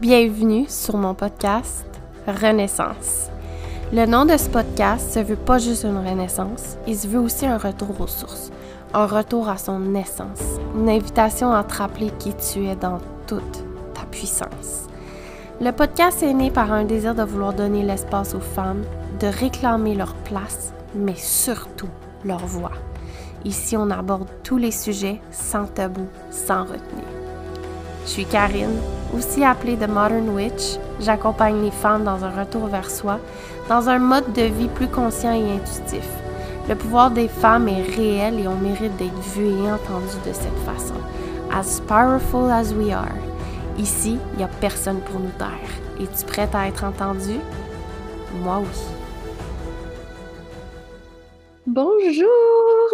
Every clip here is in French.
Bienvenue sur mon podcast Renaissance. Le nom de ce podcast se veut pas juste une renaissance, il se veut aussi un retour aux sources, un retour à son essence, une invitation à te rappeler qui tu es dans toute ta puissance. Le podcast est né par un désir de vouloir donner l'espace aux femmes, de réclamer leur place, mais surtout leur voix. Ici, on aborde tous les sujets sans tabou, sans retenue. Je suis Karine, aussi appelée The Modern Witch. J'accompagne les femmes dans un retour vers soi, dans un mode de vie plus conscient et intuitif. Le pouvoir des femmes est réel et on mérite d'être vu et entendu de cette façon. As powerful as we are. Ici, il n'y a personne pour nous taire. Es-tu prête à être entendue? Moi oui. Bonjour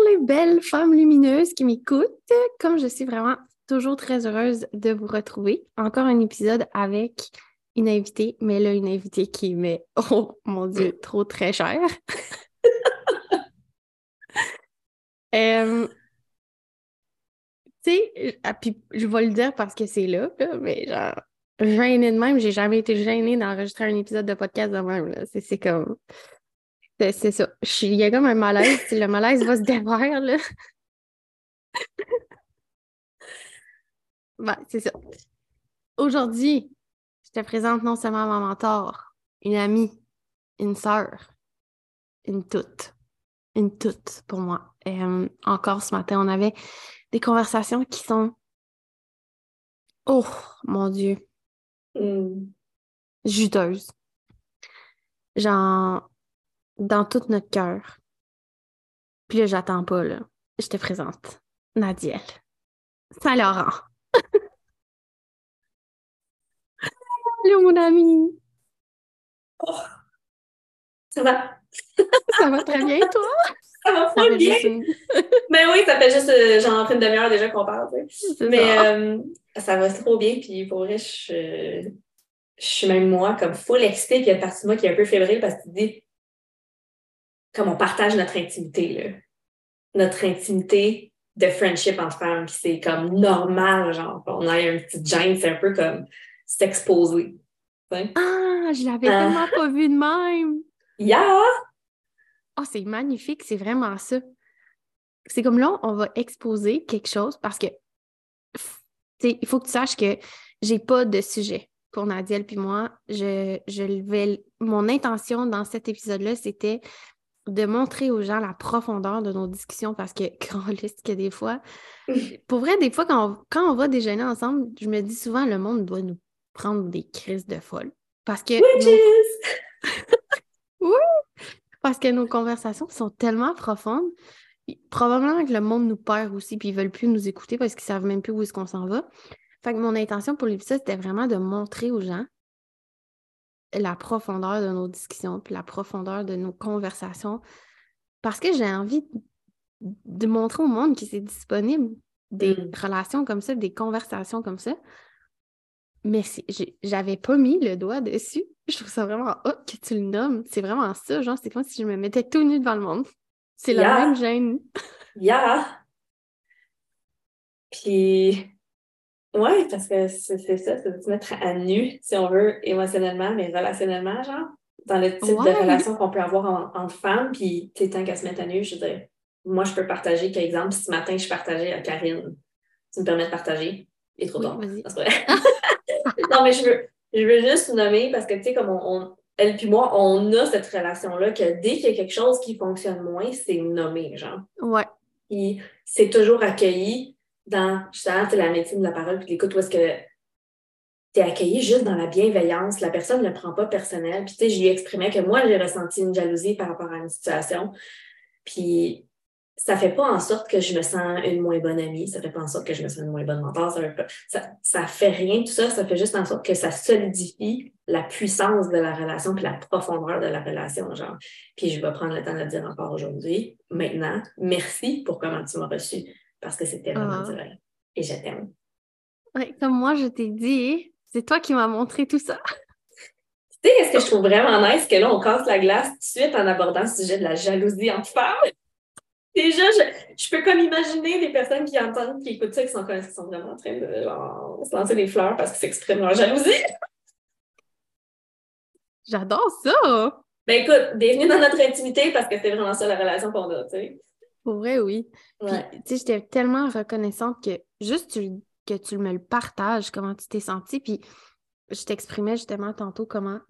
les belles femmes lumineuses qui m'écoutent. Comme je suis vraiment toujours très heureuse de vous retrouver. Encore un épisode avec une invitée, mais là, une invitée qui m'est, oh mon Dieu, trop très chère. euh, tu sais, ah, puis je vais le dire parce que c'est là, mais genre, gênée de même, j'ai jamais été gênée d'enregistrer un épisode de podcast de même. C'est comme. C'est ça. Il y a comme un malaise. le malaise va se défaire, là. Ben, c'est ça. Aujourd'hui, je te présente non seulement ma mentor, une amie, une sœur, une toute. Une toute pour moi. Euh, encore ce matin, on avait des conversations qui sont. Oh, mon Dieu. Mm. Juteuses. Genre, dans tout notre cœur. Puis là, j'attends pas, là. Je te présente Nadiel. Saint-Laurent. Allô, mon ami. Oh, ça va? ça va très bien, toi? Ça va pas bien. Mais oui, ça fait juste euh, genre une demi-heure déjà qu'on parle. Mais euh, ça va trop bien. Puis pour vrai, je, je suis même moi comme full excitée. Puis il y a une partie de moi qui est un peu fébrile parce que tu dis comme on partage notre intimité. Là. Notre intimité de friendship entre femmes. Puis c'est comme normal, genre, on a un petit gêne, c'est un peu comme s'exposer. Ah, je l'avais ah. tellement pas vu de même. Yeah! Oh, c'est magnifique, c'est vraiment ça. C'est comme là, on va exposer quelque chose parce que il faut que tu saches que j'ai pas de sujet pour Nadiel puis moi. Je, je vais, mon intention dans cet épisode-là, c'était de montrer aux gens la profondeur de nos discussions parce que, grand liste que des fois, pour vrai, des fois, quand on, quand on va déjeuner ensemble, je me dis souvent, le monde doit nous prendre des crises de folle. Parce que. oui! Parce que nos conversations sont tellement profondes. Probablement que le monde nous perd aussi, puis ils veulent plus nous écouter parce qu'ils savent même plus où est-ce qu'on s'en va. Fait que mon intention pour l'épisode, c'était vraiment de montrer aux gens la profondeur de nos discussions, puis la profondeur de nos conversations, parce que j'ai envie de montrer au monde que c'est disponible des mm. relations comme ça, des conversations comme ça. Mais j'avais pas mis le doigt dessus. Je trouve ça vraiment hot que tu le nommes. C'est vraiment ça, genre, c'est comme si je me mettais tout nu devant le monde. C'est la même gêne. Yeah! Puis, oui, parce que c'est ça, c'est de se mettre à nu, si on veut, émotionnellement, mais relationnellement, genre, dans le type de relation qu'on peut avoir entre femmes, puis tu tant qu'à se mettre à nu, je veux dire, moi, je peux partager, par exemple, ce matin, je partageais à Karine. Tu me permets de partager? Il est trop tard. non, mais je veux, je veux juste nommer parce que, tu sais, comme on, elle puis moi, on a cette relation-là que dès qu'il y a quelque chose qui fonctionne moins, c'est nommé, genre. Ouais. Puis c'est toujours accueilli dans justement la médecine de la parole, puis l'écoute, où est-ce que tu es accueilli juste dans la bienveillance, la personne ne le prend pas personnel. Puis tu sais, je lui exprimais que moi, j'ai ressenti une jalousie par rapport à une situation. Puis ça fait pas en sorte que je me sens une moins bonne amie, ça fait pas en sorte que je me sens une moins bonne mentor, ça fait, ça, fait rien tout ça, ça fait juste en sorte que ça solidifie la puissance de la relation puis la profondeur de la relation, genre. Puis je vais prendre le temps de le dire encore aujourd'hui, maintenant, merci pour comment tu m'as reçu parce que c'était vraiment direct. Et je t'aime. Comme moi, je t'ai dit, c'est toi qui m'as montré tout ça. Tu sais, ce que je trouve vraiment nice, que là, on casse la glace tout de suite en abordant le sujet de la jalousie entre femmes? Déjà, je, peux comme imaginer des personnes qui entendent, qui écoutent ça, qui sont, qui sont vraiment en train de se lancer des fleurs parce qu'ils s'expriment leur jalousie. J'adore ça! Ben écoute, bienvenue dans notre intimité parce que c'est vraiment ça la relation qu'on a, tu sais. Pour vrai, oui. Ouais. Puis, tu sais, j'étais tellement reconnaissante que juste tu- que tu me le partages, comment tu t'es sentie. Puis, je t'exprimais justement tantôt comment.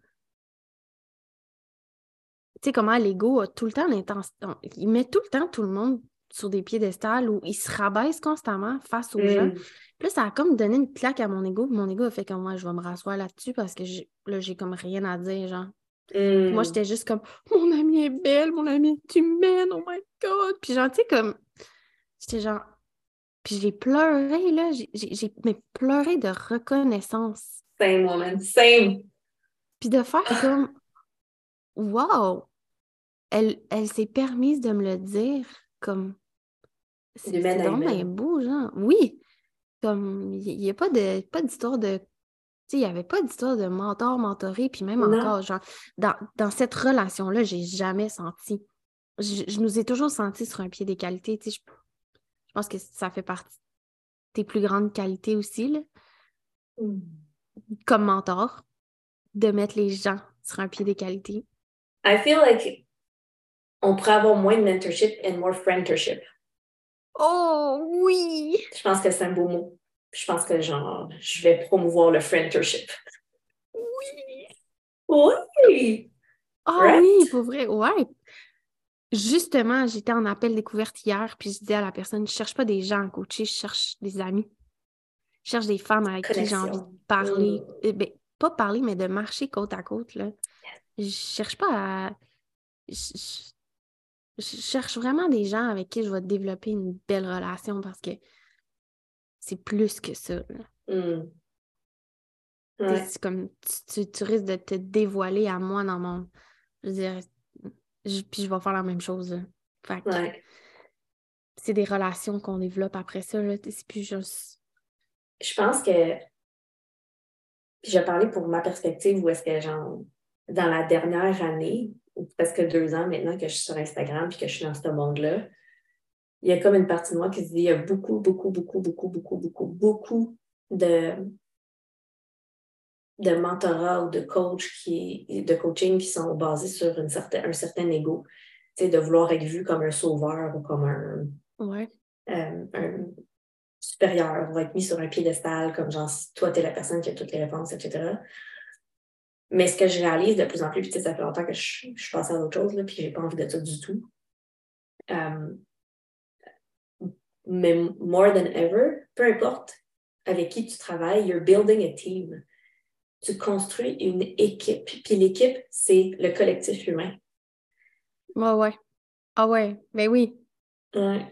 Tu sais, comment l'ego a tout le temps l'intention. Il met tout le temps tout le monde sur des piédestals où il se rabaisse constamment face aux gens. Mm. Puis là, ça a comme donné une claque à mon ego. Mon ego a fait comme moi, je vais me rasseoir là-dessus parce que là, j'ai comme rien à dire, genre. Mm. Moi, j'étais juste comme Mon amie est belle, mon amie est humaine, oh my god. Puis genre, tu sais, comme j'étais genre. Puis j'ai pleuré, là. J'ai- mais pleuré de reconnaissance. Same woman, same. Puis de faire comme Wow! Elle, elle s'est permise de me le dire comme c'est donc bien beau, genre. Oui! Comme il n'y a pas de pas d'histoire de. Il n'y avait pas d'histoire de mentor, mentoré, puis même Non. encore, genre, dans, dans cette relation-là, j'ai jamais senti. Je, je nous ai toujours sentis sur un pied. Tu sais, je, je pense que ça fait partie de tes plus grandes qualités aussi, là, Mm. comme mentor, de mettre les gens sur un pied d'égalité. I feel like on pourrait avoir moins de mentorship and more friendship. Oh oui! Je pense que c'est un beau mot. Je pense que genre, je vais promouvoir le friendship. Oui! Oui! Ah Right? oui, pour vrai, ouais. Justement, j'étais en appel découverte hier, puis je disais à la personne, je cherche pas des gens à coacher, je cherche des amis. Je cherche des femmes avec qui j'ai envie de parler. Mm. Eh ben, pas parler, mais de marcher côte à côte, là. Je cherche pas à... Je, je- je cherche vraiment des gens avec qui je vais développer une belle relation parce que c'est plus que ça. Mm. Ouais. C'est comme tu, tu- tu risques de te dévoiler à moi dans mon. Je veux dire, je- puis je vais faire la même chose. Fait que Ouais. c'est des relations qu'on développe après ça. Là. C'est plus juste. Je pense que je vais parler pour ma perspective où est-ce que genre dans la dernière année, ou presque deux ans maintenant que je suis sur Instagram puis que je suis dans ce monde-là, il y a comme une partie de moi qui se dit il y a beaucoup, beaucoup, beaucoup, beaucoup, beaucoup, beaucoup, beaucoup de, de mentorat ou de coach qui, de coaching qui sont basés sur une certaine, un certain ego. Tu sais, de vouloir être vu comme un sauveur ou comme un, Ouais. euh, un supérieur, va être mis sur un piédestal, comme genre, si toi, tu es la personne qui a toutes les réponses, etc. Mais ce que je réalise de plus en plus, puis ça fait longtemps que je, je suis passée à d'autres choses, là, puis j'ai pas envie de ça du tout. Euh, mais more than ever, peu importe avec qui tu travailles, you're building a team. Tu construis une équipe, puis l'équipe, c'est le collectif humain. Ouais, ouais. Ah ouais, ben oui. Ouais.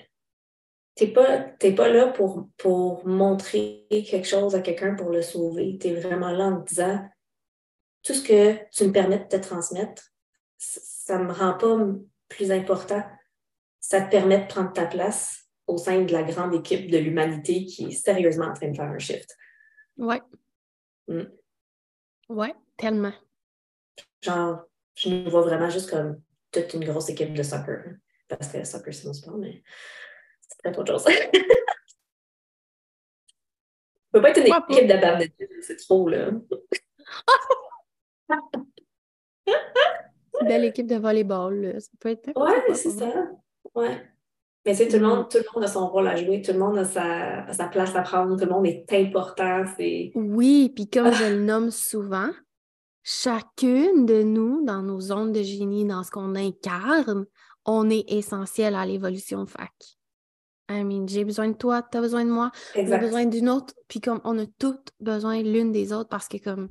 T'es pas, t'es pas là pour, pour montrer quelque chose à quelqu'un pour le sauver. Tu es vraiment là en te disant tout ce que tu me permets de te transmettre, ça me rend pas plus important. Ça te permet de prendre ta place au sein de la grande équipe de l'humanité qui est sérieusement en train de faire un shift. Ouais. Mm. Ouais, tellement. Genre, je nous vois vraiment juste comme toute une grosse équipe de soccer. hein. Parce que le soccer, c'est mon sport, mais c'est peut-être autre chose. Ça peut pas être une équipe de c'est trop, là. Une belle équipe de volleyball, là. Ça peut être Ouais, c'est ça. Ouais. Mais c'est tout, le Mm. monde, tout le monde a son rôle à jouer, tout le monde a sa, place à prendre, tout le monde est important. C'est. Oui, puis comme je le nomme souvent, chacune de nous, dans nos zones de génie, dans ce qu'on incarne, on est essentiel à l'évolution fac. I mean, j'ai besoin de toi, tu as besoin de moi, Exact. besoin d'une autre, puis comme on a toutes besoin l'une des autres parce que comme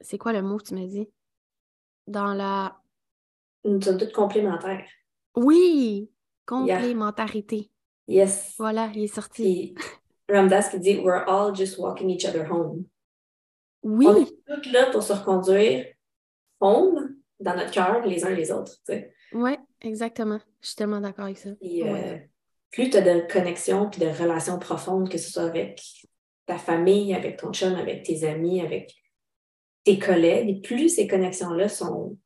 c'est quoi le mot que tu m'as dit? Dans la Nous sommes toutes complémentaires. Oui, complémentarité. Yes. Voilà, il est sorti. Ramdas qui dit We're all just walking each other home. Oui, On est toutes là pour se reconduire home dans notre cœur, les uns les autres. tu sais. ouais, exactement. Je suis tellement d'accord avec ça. Euh, plus tu as de connexions puis de relations profondes, que ce soit avec ta famille, avec ton chum, avec tes amis, avec tes collègues, plus ces connexions-là sont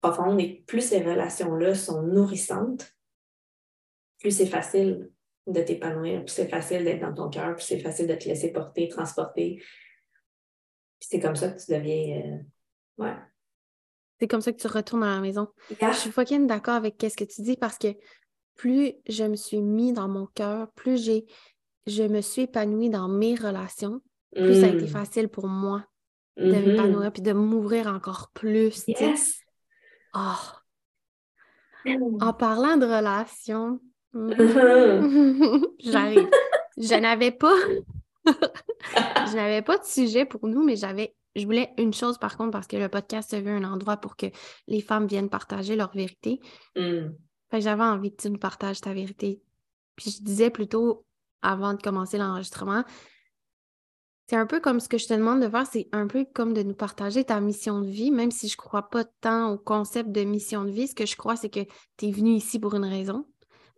profondes et plus ces relations-là sont nourrissantes, plus c'est facile de t'épanouir, plus c'est facile d'être dans ton cœur, plus c'est facile de te laisser porter, transporter. Puis c'est comme ça que tu deviens. euh, Ouais. C'est comme ça que tu retournes à la maison. Yeah. Je suis fucking d'accord avec ce que tu dis parce que plus je me suis mis dans mon cœur, plus j'ai je me suis épanouie dans mes relations, plus ça a été Mm. facile pour moi de Mhm. m'épanouir puis de m'ouvrir encore plus. Yes. Ah, en parlant de relations, Mhm. j'arrive. Je n'avais pas je n'avais pas de sujet pour nous, mais j'avais je voulais une chose par contre parce que le podcast se veut un endroit pour que les femmes viennent partager leur vérité. Mm. J'avais envie que tu nous partages ta vérité. Puis je disais plutôt avant de commencer l'enregistrement, c'est un peu comme ce que je te demande de faire, c'est un peu comme de nous partager ta mission de vie, même si je crois pas tant au concept de mission de vie. Ce que je crois, c'est que tu es venu ici pour une raison.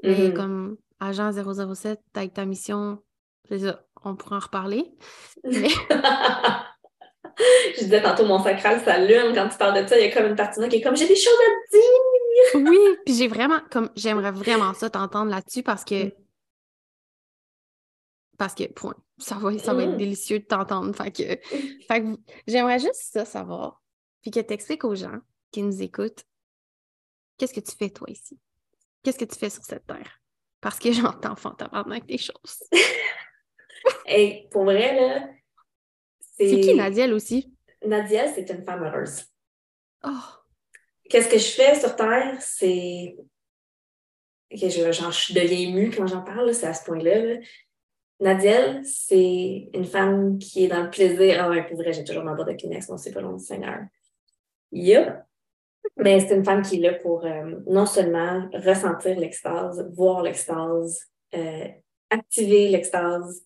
Mais Mhm. comme agent 007, avec ta mission, ça, on pourra en reparler. Je disais tantôt, mon sacral s'allume quand tu parles de ça. Il y a comme une partie de moi qui est comme j'ai des choses à dire. Oui, puis j'ai vraiment, comme, j'aimerais vraiment ça t'entendre là-dessus parce que, Mm. Parce que, point, ça va, ça va être Mm. délicieux de t'entendre. Fait que, fait que j'aimerais juste ça savoir, puis que tu expliques aux gens qui nous écoutent, qu'est-ce que tu fais toi ici? Qu'est-ce que tu fais sur cette terre? Parce que j'entends fantablement des choses. Hey, pour vrai, là, C'est qui Nadiel aussi? Nadia, c'est une femme heureuse. Oh, Qu'est-ce que je fais sur Terre? C'est. Je, genre, je deviens émue quand j'en parle, c'est à ce point-là. là. Nadiel, c'est une femme qui est dans le plaisir. Ah ouais, pour vrai, j'ai toujours ma boîte de Kleenex, bon, c'est pas long, Seigneur. Yup. Mais c'est une femme qui est là pour euh, non seulement ressentir l'extase, voir l'extase, euh, activer l'extase.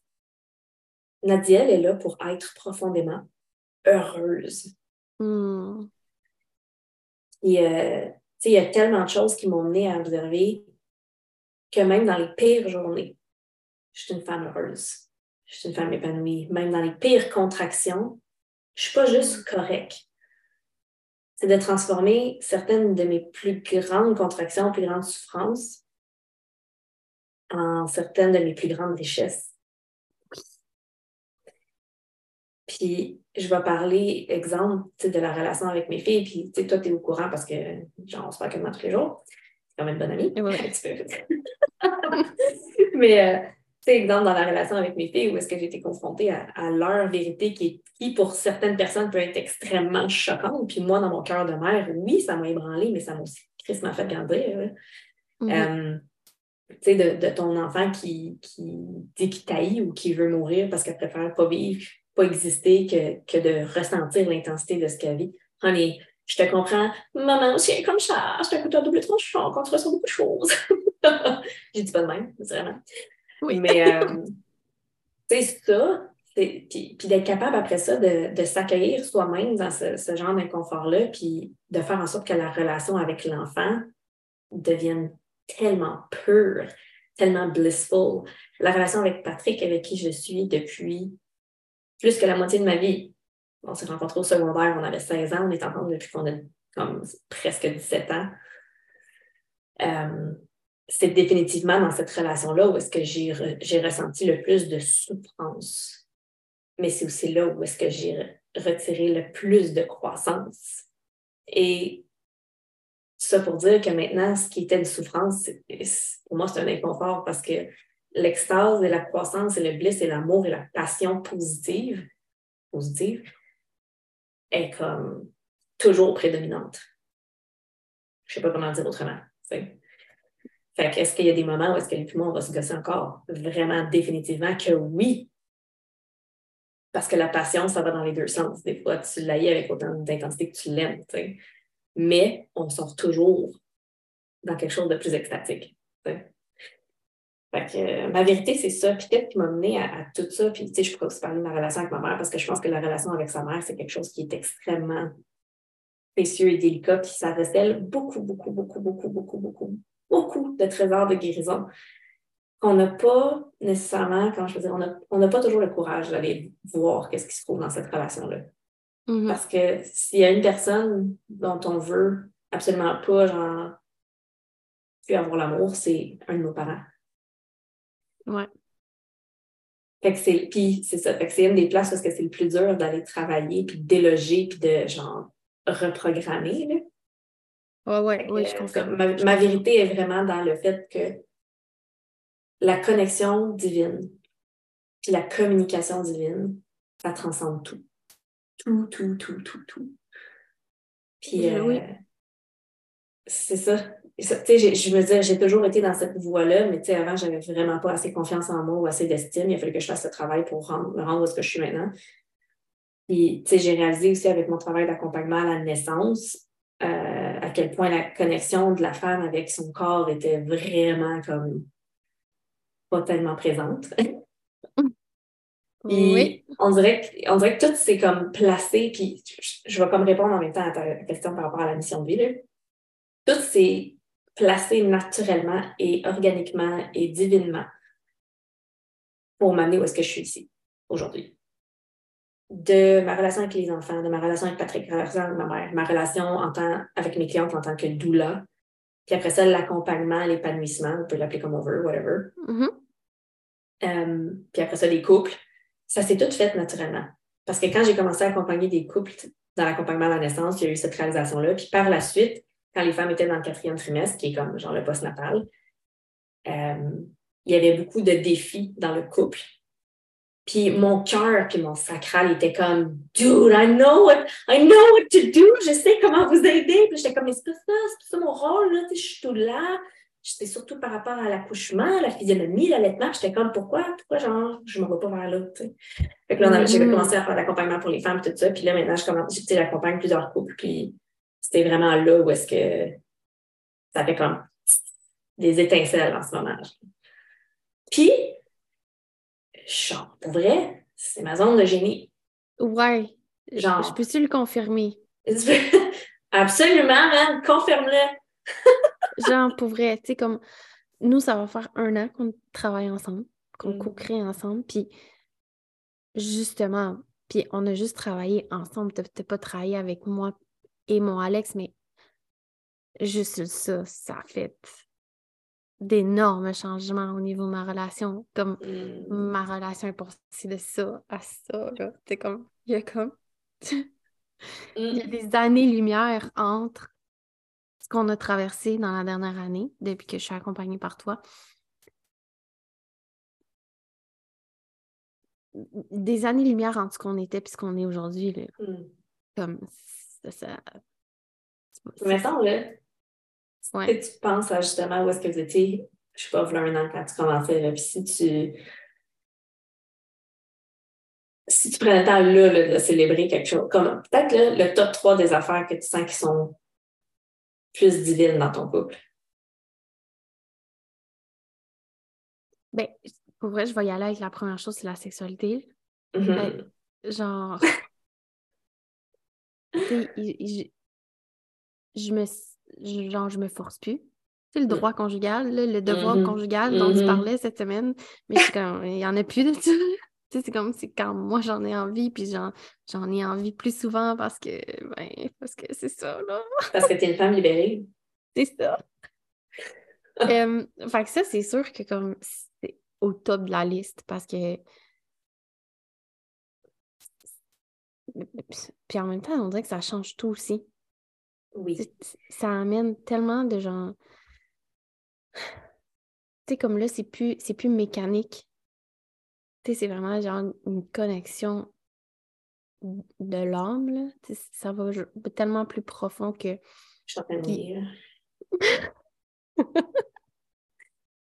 Nadiel est là pour être profondément heureuse. hmm. Et, euh, il y a tellement de choses qui m'ont mené à observer que même dans les pires journées, je suis une femme heureuse. Je suis une femme épanouie. Même dans les pires contractions, je suis pas juste correcte. C'est de transformer certaines de mes plus grandes contractions, plus grandes souffrances en certaines de mes plus grandes richesses. Puis, je vais parler, exemple, de la relation avec mes filles. Puis, tu sais, toi, tu es au courant parce que, genre, on se parle quasiment tous les jours. C'est quand même une bonne amie. Peu. Mais, euh, tu sais, exemple, dans la relation avec mes filles, où est-ce que j'ai été confrontée à, à leur vérité qui, qui, pour certaines personnes, peut être extrêmement choquante. Puis, moi, dans mon cœur de mère, oui, ça m'a ébranlé, mais ça m'a aussi m'a fait grandir. Mhm. Euh, tu sais, de, de ton enfant qui, qui dit qu'il taillit ou qui veut mourir parce qu'elle préfère pas vivre, pas exister que, que de ressentir l'intensité de ce qu'elle vit. Ah, mais je te comprends, maman, c'est comme ça, c'est un couteau à double tranchant, quand tu ressens beaucoup de choses. J'ai dit pas de même, vraiment. Oui. Mais, euh, tu sais, ça, puis d'être capable après ça de, de s'accueillir soi-même dans ce, ce genre d'inconfort-là, puis de faire en sorte que la relation avec l'enfant devienne tellement pure, tellement blissful. La relation avec Patrick, avec qui je suis depuis plus que la moitié de ma vie. On s'est rencontrés au secondaire, on avait 16 ans, on est ensemble depuis qu'on a comme presque 17 ans. Euh, c'est définitivement dans cette relation-là où est-ce que j'ai re- j'ai ressenti le plus de souffrance. Mais c'est aussi là où est-ce que j'ai re- retiré le plus de croissance. Et ça pour dire que maintenant, ce qui était une souffrance, pour moi, c'est un inconfort parce que l'extase et la croissance et le bliss et l'amour et la passion positive, positive est comme toujours prédominante. Je sais pas comment dire autrement. Fait que est-ce qu'il y a des moments où est-ce que les poumons on va se gosser encore? Vraiment, définitivement que oui. Parce que la passion, ça va dans les deux sens. Des fois, tu l'haïs avec autant d'intensité que tu l'aimes. Mais on sort toujours dans quelque chose de plus extatique. Fait que, euh, ma vérité, c'est ça. Puis qu'est-ce qui m'a mené à, à tout ça? Puis, tu sais, je pourrais aussi parler de ma relation avec ma mère parce que je pense que la relation avec sa mère, c'est quelque chose qui est extrêmement précieux et délicat. Puis ça recèle beaucoup, beaucoup, beaucoup, beaucoup, beaucoup, beaucoup, beaucoup de trésors de guérison qu'on n'a pas nécessairement, quand je veux dire, on n'a pas toujours le courage d'aller voir qu'est-ce qui se trouve dans cette relation-là. Mhm. Parce que s'il y a une personne dont on veut absolument pas, genre, avoir l'amour, c'est un de nos parents. Ouais. Fait que c'est, puis c'est ça, fait que c'est une des places parce que c'est le plus dur d'aller travailler, puis de déloger, puis de genre reprogrammer. Là. Ouais, ouais, oui, je Euh, comprends. Ma, ma vérité est vraiment dans le fait que la connexion divine, puis la communication divine, ça transcende tout. Tout, tout, tout, tout, tout. Puis, euh, oui. c'est ça. Ça, tu sais, j'ai- je me disais, j'ai toujours été dans cette voie-là, mais tu sais, avant, j'avais vraiment pas assez confiance en moi ou assez d'estime. Il a fallu que je fasse le travail pour rendre, me rendre où est-ce que je suis maintenant. Puis, tu sais, j'ai réalisé aussi avec mon travail d'accompagnement à la naissance, euh, à quel point la connexion de la femme avec son corps était vraiment comme pas tellement présente. Puis, Oui. on dirait que, on dirait que tout s'est comme placé, puis je, je vais comme répondre en même temps à ta question par rapport à la mission de vie. là. Tout s'est placé naturellement et organiquement et divinement pour m'amener où est-ce que je suis ici aujourd'hui. De ma relation avec les enfants, de ma relation avec Patrick, ma relation avec ma mère, ma relation en tant, avec mes clientes en tant que doula, puis après ça, l'accompagnement, l'épanouissement, on peut l'appeler comme on veut, whatever. Mhm. Euh, puis après ça, les couples, ça s'est tout fait naturellement. Parce que quand j'ai commencé à accompagner des couples dans l'accompagnement à la naissance, il y a eu cette réalisation-là. Puis par la suite, quand les femmes étaient dans le quatrième trimestre, qui est comme genre le postnatal, euh, il y avait beaucoup de défis dans le couple. Puis mon cœur puis mon sacral était comme Dude, I know what, I know what to do, je sais comment vous aider. Puis j'étais comme, mais c'est pas ça, c'est pas ça mon rôle, là, je suis tout là. C'était surtout par rapport à l'accouchement, la physionomie, l'allaitement. J'étais comme, pourquoi, pourquoi, genre, je m'en vais pas vers là, tu sais. Fait que là, j'ai Mhm. commencé à faire l'accompagnement pour les femmes, tout ça. Puis là, maintenant, je commence, j'accompagne plusieurs couples. Puis c'était vraiment là où est-ce que ça fait comme des étincelles en ce moment. Puis, genre, pour vrai, c'est ma zone de génie. Ouais. Genre. Je peux-tu le confirmer? Absolument, man, confirme-le. Genre, pour vrai, tu sais, comme nous, ça va faire un an qu'on travaille ensemble, qu'on Mm. co-crée ensemble, puis justement, puis on a juste travaillé ensemble. T'as pas travaillé avec moi et mon Alex, mais juste ça, ça fait d'énormes changements au niveau de ma relation. Comme Mm. ma relation est passée de ça à ça. C'est comme, il y a comme, il y a des années-lumière entre ce qu'on a traversé dans la dernière année, depuis que je suis accompagnée par toi. Des années-lumière entre ce qu'on était et ce qu'on est aujourd'hui, là. Mm. Comme, ça, ça- c'est- Mettons, là, Ouais. tu penses à justement où est-ce que vous étiez, je sais pas, voilà un an quand tu commençais, là, puis si tu. Si tu prenais le temps là, là, de célébrer quelque chose, comme peut-être le top 3 des affaires que tu sens qui sont plus divines dans ton couple. Ben, pour vrai, je vais y aller avec la première chose, c'est la sexualité. Mhm. Ben, genre, il- je, je me, je- genre, je me force plus. Sais, le droit conjugal, là, le devoir Mhm. conjugal dont tu Mhm. parlais cette semaine, mais c'est comme, il y en a plus de ça. Tu sais, c'est comme, c'est quand moi j'en ai envie, puis j'en, j'en ai envie plus souvent parce que, ben, parce que c'est ça, là. Parce que tu es une femme libérée. C'est ça. Euh, fait que ça, c'est sûr que comme c'est au top de la liste parce que. Puis en même temps, on dirait que ça change tout aussi. Oui. Ça amène tellement de gens. Tu sais, comme là, c'est plus, plus mécanique. Tu sais, c'est vraiment genre une connexion de l'âme, ça va tellement plus profond que. Je suis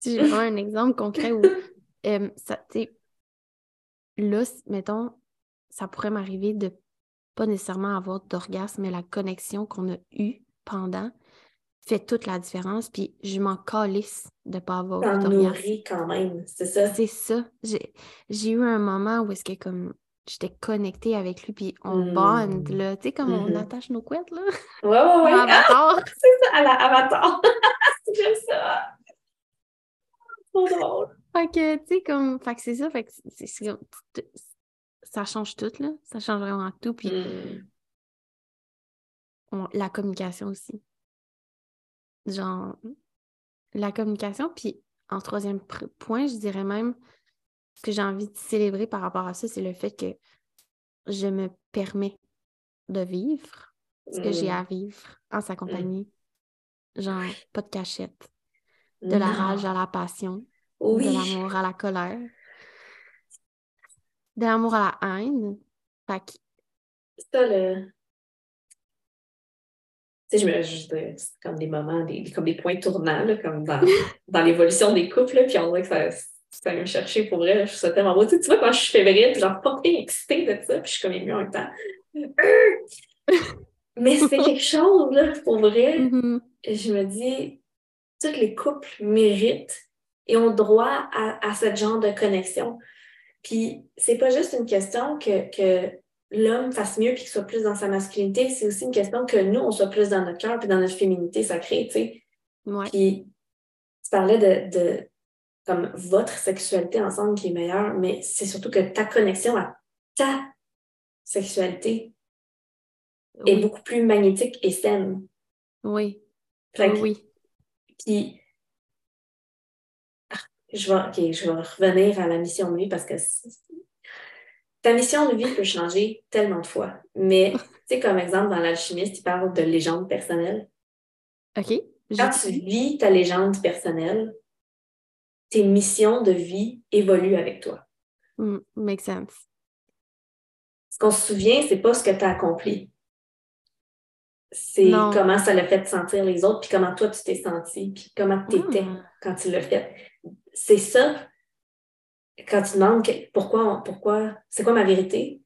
j'ai vraiment un exemple concret où euh, ça, tu sais, là, mettons, ça pourrait m'arriver de pas nécessairement avoir d'orgasme, mais la connexion qu'on a eue pendant fait toute la différence. Puis je m'en calisse de pas avoir d'orgasme. quand même, c'est ça. C'est ça. J'ai j'ai eu un moment où est-ce que comme j'étais connectée avec lui, puis on Mm. bond, là. Tu sais, comme on Mhm. attache nos couettes, là. Ouais, ouais, ouais. Ah, avatar. c'est ça, à la Avatar. J'aime ça. Trop drôle. Fait que, tu sais, comme, fait que c'est ça, fait que c'est- ça change tout, là. Ça change vraiment tout. Puis Mm. on- la communication aussi. Genre, la communication. Puis en troisième point, je dirais même ce que j'ai envie de célébrer par rapport à ça, c'est le fait que je me permets de vivre ce que j'ai Mm. à vivre en sa compagnie. Genre, pas de cachette, de la rage à la passion, Oui. de l'amour à la colère, de l'amour à la haine. Fait que, Ça, le. Tu sais, je me. je- C'est comme des moments, des, comme des points tournants, là, comme dans, dans l'évolution des couples, là, puis on dirait que ça, ça vient me chercher pour vrai. là, Je trouve ça tellement beau. Tu, sais, tu vois, quand je suis fébrile, puis genre pas excitée de ça, puis je suis comme émue en même temps. Mais c'est quelque chose, là, pour vrai. mhm, je me dis, tous les couples méritent et ont droit à, à ce genre de connexion. Puis, c'est pas juste une question que, que l'homme fasse mieux puis qu'il soit plus dans sa masculinité, c'est aussi une question que nous, on soit plus dans notre cœur puis dans notre féminité sacrée, tu sais. ouais. Puis, tu parlais de, de comme votre sexualité ensemble qui est meilleure, mais c'est surtout que ta connexion à ta sexualité est beaucoup plus magnétique et saine. oui, Fait que- oui. Puis, je vais, je vais revenir à la mission de vie parce que ta mission de vie peut changer tellement de fois. Mais, tu sais, comme exemple, dans l'alchimiste, il parle de légende personnelle. OK. Quand tu vis ta légende personnelle, tes missions de vie évoluent avec toi. Mm, make sense. Ce qu'on se souvient, c'est pas ce que tu as accompli. C'est comment ça l'a fait te sentir les autres, puis comment toi tu t'es senti, puis comment tu étais Ah. quand tu l'as fait. C'est ça, quand tu demandes pourquoi, pourquoi c'est quoi ma vérité?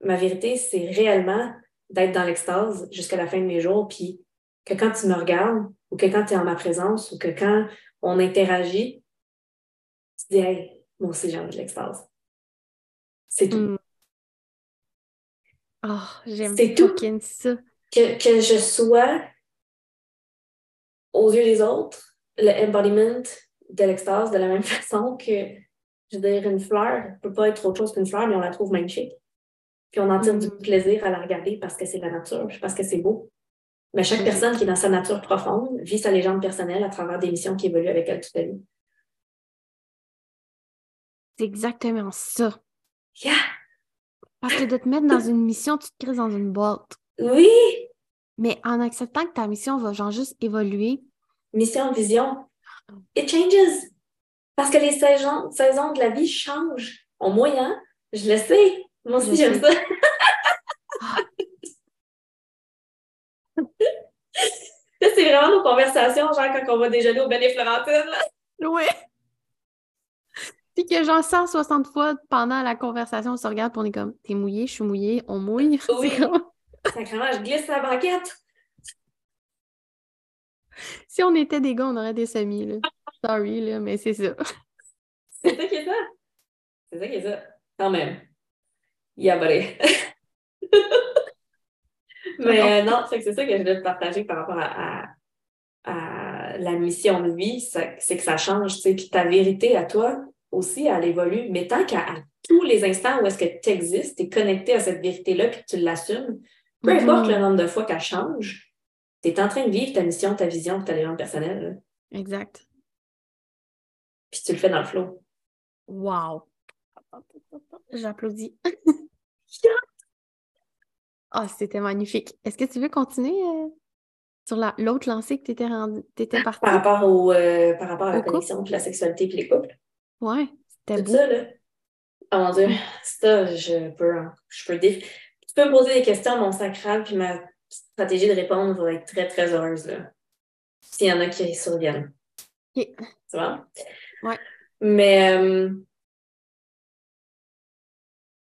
Ma vérité, c'est réellement d'être dans l'extase jusqu'à la fin de mes jours, puis que quand tu me regardes, ou que quand tu es en ma présence, ou que quand on interagit, tu dis, hey, moi aussi j'ai envie de l'extase. C'est tout. Mm. Oh, j'aime C'est tout. ça. que, que je sois aux yeux des autres le embodiment de l'extase de la même façon que, je veux dire, une fleur ne peut pas être autre chose qu'une fleur, mais on la trouve magnifique. Puis on en tire du Mhm. plaisir à la regarder parce que c'est la nature, puis parce que c'est beau. Mais chaque Mhm. personne qui est dans sa nature profonde vit sa légende personnelle à travers des missions qui évoluent avec elle toute la vie. C'est exactement ça. Yeah! Parce que de te mettre dans une mission, tu te crées dans une boîte. Oui! Mais en acceptant que ta mission va genre juste évoluer, Mission, vision. It changes. Parce que les saisons, saisons de la vie changent. En moyen, je le sais. Moi aussi, j'aime ça. C'est vraiment nos conversations, genre quand on va déjeuner au Ben et Florentine. Ouais. Puis que genre 160 fois pendant la conversation, on se regarde et on est comme T'es mouillé, je suis mouillé, on mouille. Oui. Sacrément, je glisse la banquette. Si on était des gars, on aurait des semis, là. Sorry, là, mais c'est ça. C'est ça qui est ça. C'est ça qui est ça. Quand même. Buddy. Mais euh, non, c'est ça que je voulais te partager par rapport à, à- à la mission de vie, c'est que ça change, tu sais, puis ta vérité à toi aussi, elle évolue. Mais tant qu'à tous les instants où est-ce que tu existes, tu es connecté à cette vérité-là, puis que tu l'assumes, peu Mhm. importe le nombre de fois qu'elle change, tu es en train de vivre ta mission, ta vision, ta légende personnelle, là. Exact. puis tu le fais dans le flow. Wow. J'applaudis. Ah, c'était magnifique. Est-ce que tu veux continuer euh, sur la- l'autre lancée que tu étais, rendu, partie? Par rapport, au, euh, par rapport à la couple? connexion, puis la sexualité, puis les couples. Ouais, c'était Tout beau. ça, là. Oh mon Dieu, ça, je peux, hein, je peux Tu peux me poser des questions, mon sacral, puis ma stratégie de répondre va être très, très heureuse. S'il y en a qui surviennent. Tu vois? Ouais. Mais, euh,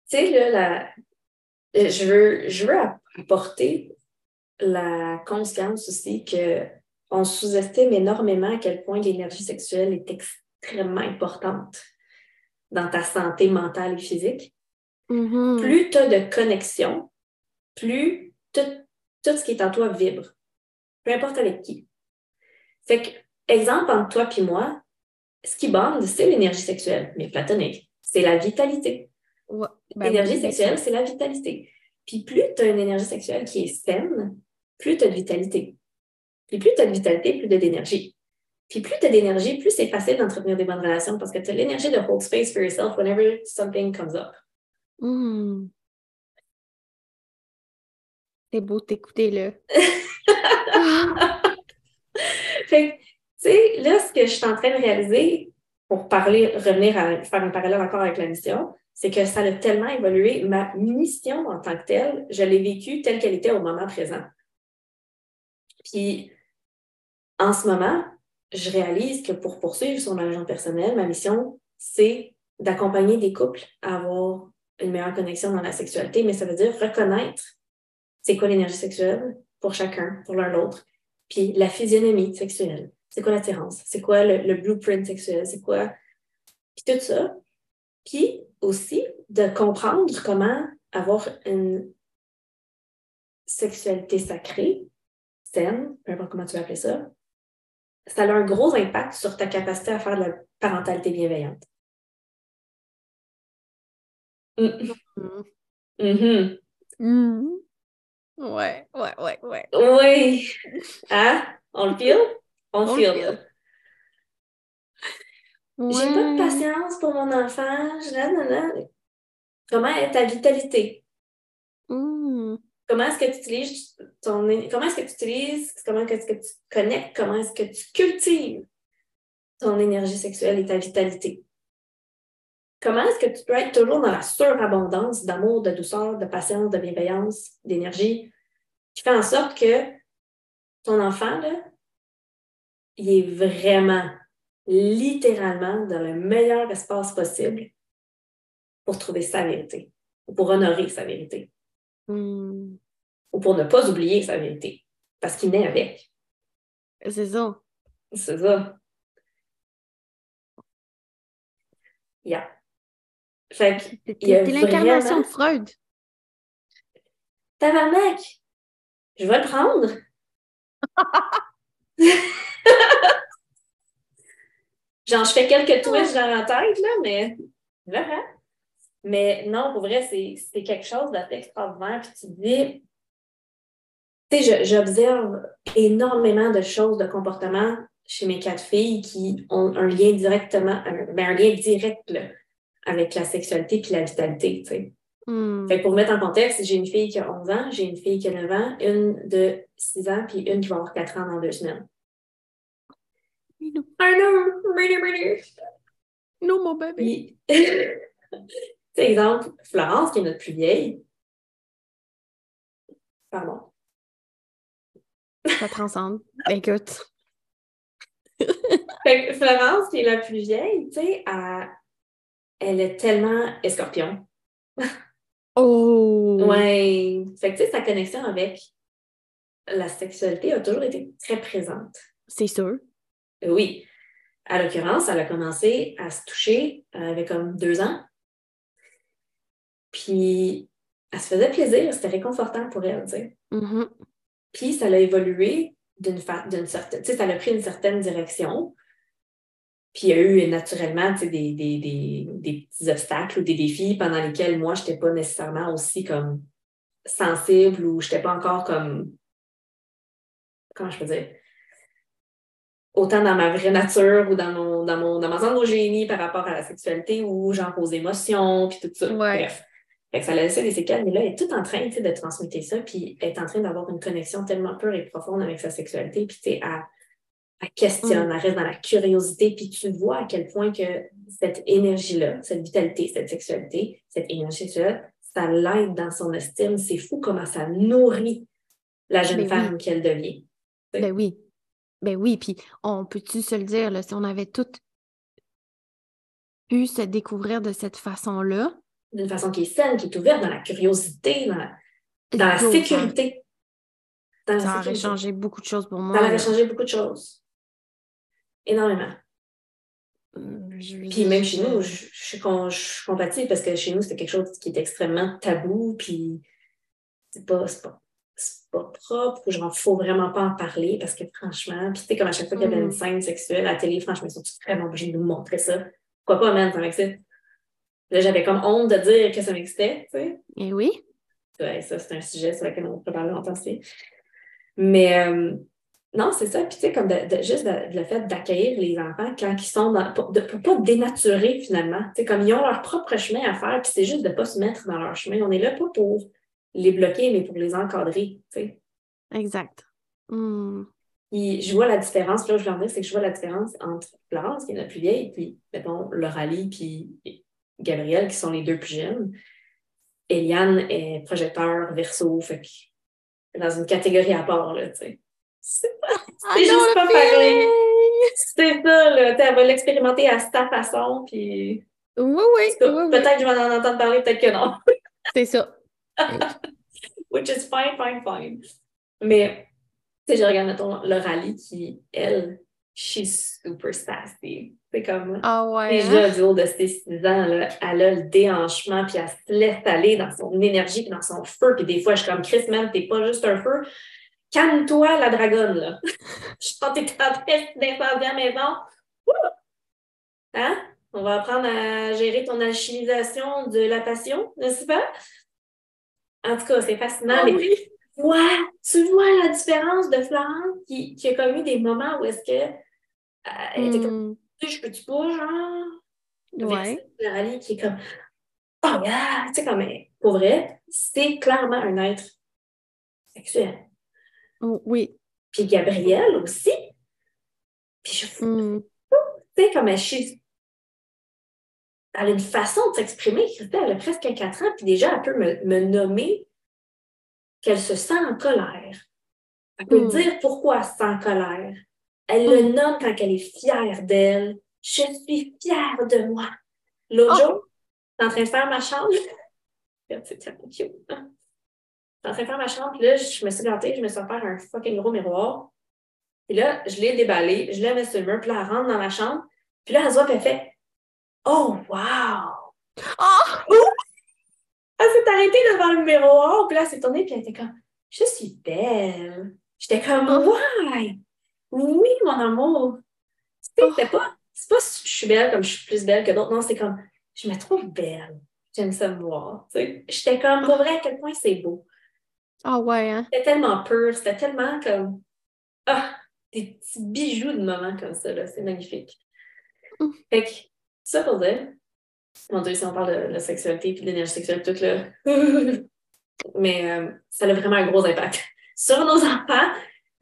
tu sais, là, la- je veux, je veux apporter la conscience aussi que on sous-estime énormément à quel point l'énergie sexuelle est extrêmement importante dans ta santé mentale et physique. Mhm. Plus tu as de connexion, plus tout, tout ce qui est en toi vibre. Peu importe avec qui. Fait que, exemple entre toi et moi, ce qui bande, c'est l'énergie sexuelle, mais platonique. C'est la vitalité. Ouais. Ben L'énergie oui, sexuelle, c'est la vitalité. Puis plus tu as une énergie sexuelle qui est saine, plus tu as de vitalité. Puis plus tu as de vitalité, plus tu as d'énergie. Puis plus tu as d'énergie, plus c'est facile d'entretenir des bonnes relations parce que tu as l'énergie de hold space for yourself whenever something comes up. Hmm. C'est beau t'écouter, là. fait tu sais, là, ce que je suis en train de réaliser, pour parler, revenir à faire un parallèle encore avec la mission, c'est que ça a tellement évolué. Ma mission en tant que telle, je l'ai vécue telle qu'elle était au moment présent. Puis, en ce moment, je réalise que pour poursuivre son agent personnel, ma mission, c'est d'accompagner des couples à avoir une meilleure connexion dans la sexualité, mais ça veut dire reconnaître c'est quoi l'énergie sexuelle pour chacun, pour l'un l'autre, puis la physionomie sexuelle, c'est quoi l'attirance, c'est quoi le, blueprint sexuel, c'est quoi, puis tout ça. Puis aussi de comprendre comment avoir une sexualité sacrée, saine, peu importe comment tu vas appeler ça, ça a un gros impact sur ta capacité à faire de la parentalité bienveillante. Mm. Mm-hmm. Mm. Ouais, ouais, ouais, ouais. Oui. Hein? On le feel? On le feel. J'ai pas de patience pour mon enfant. Je, Comment est ta vitalité? Mm. Comment est-ce que tu utilises ton. Comment est-ce que tu utilises, comment est-ce que tu connectes, comment est-ce que tu cultives ton énergie sexuelle et ta vitalité? Comment est-ce que tu peux être toujours dans la surabondance d'amour, de douceur, de patience, de bienveillance, d'énergie, qui fait en sorte que ton enfant, là, il est vraiment, littéralement, dans le meilleur espace possible pour trouver sa vérité, ou pour honorer sa vérité. Hmm. Ou pour ne pas oublier sa vérité, parce qu'il naît avec. C'est ça. C'est ça. Yeah. Fait que. T'es l'incarnation de Freud. Tabarnak! Je vais le prendre. Genre, je fais quelques twists dans la tête, là, mais. Voilà. Mais non, pour vrai, c'est quelque chose d'assez extraordinaire. Puis tu te dis, tu sais, j'observe énormément de choses, de comportements chez mes quatre filles qui ont un lien directement, un, ben, un lien direct avec la sexualité puis la vitalité, tu sais. Hmm. Fait pour mettre en contexte, j'ai une fille qui a 11 ans, j'ai une fille qui a 9 ans, une de 6 ans, puis une qui va avoir 4 ans dans deux semaines. Non, mon bébé. exemple, Florence, qui est notre plus vieille. Pardon. Ça transcende. Écoute. Florence, qui est la plus vieille, tu sais, elle, est tellement escorpion. oh! Ouais. Fait que, tu sais, sa connexion avec la sexualité a toujours été très présente. C'est sûr. Oui. À l'occurrence, elle a commencé à se toucher, elle avait comme deux ans. Puis, elle se faisait plaisir, c'était réconfortant pour elle, tu sais. Mm-hmm. Puis, ça l'a évolué d'une certaine, tu sais, ça a pris une certaine direction. Puis, il y a eu naturellement, tu sais, des, des, petits obstacles ou des défis pendant lesquels moi, je n'étais pas nécessairement aussi comme sensible ou je n'étais pas encore comme, comment je peux dire, autant dans ma vraie nature ou dans mon, dans mon, dans ma zone génie par rapport à la sexualité ou genre aux émotions, puis tout ça. Bref. Fait que ça a laissé des séquelles, mais là, elle est tout en train de transmettre ça, puis elle est en train d'avoir une connexion tellement pure et profonde avec sa sexualité, puis tu sais, elle, elle, questionne, mm. elle reste dans la curiosité, puis tu vois à quel point que cette énergie-là, cette vitalité, cette sexualité, cette énergie sexuelle, ça l'aide dans son estime. C'est fou comment ça nourrit la jeune femme qu'elle devient. Ben oui. Ben oui, puis on peut-tu se le dire, là, si on avait toutes pu se découvrir de cette façon-là, d'une façon qui est saine, qui est ouverte, dans la curiosité, dans la, dans la sécurité. ça aurait changé beaucoup de choses pour moi. Ça aurait changé beaucoup de choses. Énormément. Hum, puis même chez nous, je, je, compatis parce que chez nous, c'était quelque chose qui est extrêmement tabou, puis c'est pas, pas, pas propre, ou genre, faut vraiment pas en parler parce que franchement, puis tu sais, comme à chaque fois qu'il y avait une hum. scène sexuelle à la télé, franchement, ils sont vraiment obligés de nous montrer ça. Pourquoi pas, man, ça m'excite. Là, j'avais comme honte de dire que ça m'excitait, tu sais. Et eh oui. Ouais, ça, c'est un sujet sur lequel on peut parler longtemps aussi. Mais, euh, non, c'est ça. Puis, tu sais, comme de, juste le fait d'accueillir les enfants quand ils sont dans. Pour, ne pas dénaturer finalement. Tu sais, comme ils ont leur propre chemin à faire, puis c'est juste de ne pas se mettre dans leur chemin. On est là pas pour les bloquer, mais pour les encadrer. Tu sais. Exact. Hmm. je vois la différence, là, je veux en dire, c'est que je vois la différence entre Florence, qui est la plus vieille, puis, mettons, Lauralie, puis Gabrielle, qui sont les deux plus jeunes. Eliane est projecteur verso, fait que dans une catégorie à part, là, tu sais. C'est ah juste pas pareil. C'est ça, là. Elle va l'expérimenter à sa façon, puis. Oui, oui. peut-être que je vais en entendre parler, peut-être que non. C'est ça. Which is fine, fine, fine. Mais, tu sais, je regarde, mettons, le rallye qui, elle, she's super sassy. C'est comme. Ah ouais. Déjà, hein? du haut de ses 6 ans, là, elle a le déhanchement, puis elle se laisse aller dans son énergie, puis dans son feu. Puis des fois, je suis comme, Chris, man, t'es pas juste un feu, Calme-toi, la dragonne, là. je que t'es en train d'incendier la maison. Hein? On va apprendre à gérer ton alchimisation de la passion, n'est-ce pas? En tout cas, c'est fascinant. Oh, oui. tu, vois, tu vois la différence de Florence qui, qui a connu des moments où est-ce que euh, elle était comme hmm. je peux-tu pas, genre? Ouais. Rallye qui est comme Oh yeah! Tu sais, comme pour vrai, c'est clairement un être sexuel. Oui. Puis Gabrielle aussi. Puis je mm. tu sais, comme elle, elle a une façon de s'exprimer, Christelle, elle a presque 4 ans, puis déjà, elle peut me, nommer qu'elle se sent en colère. Elle peut mm. dire pourquoi elle se sent en colère. Elle le mm. nomme quand elle est fière d'elle. Je suis fière de moi. L'autre oh. jour, je suis en train de faire ma chambre. C'est tellement cute. Hein? en train de faire ma chambre, puis là, je me suis gâtée, je me suis offert un fucking gros miroir. Puis là, je l'ai déballé, je l'ai mis sur le mur, puis là, elle rentre dans ma chambre. Puis là, elle se voit, puis elle fait Oh, wow! Oh! Elle s'est arrêtée devant le miroir, puis là, elle s'est tournée, puis elle était comme Je suis belle. J'étais comme oh. Ouais! Oui, mon amour. Tu sais, c'est pas, c'est pas je suis belle comme je suis plus belle que d'autres. Non, c'est comme Je me trouve belle. J'aime ça me voir. J'étais comme, pour vrai, à quel point c'est beau. Ah ouais, hein? C'était tellement pur, c'était tellement comme. Ah, des petits bijoux de moments comme ça, là. C'est magnifique. Mm. Fait que, ça pour dire, mon Dieu, si on parle de la sexualité et de l'énergie sexuelle, tout là. mais euh, ça a vraiment un gros impact sur nos enfants.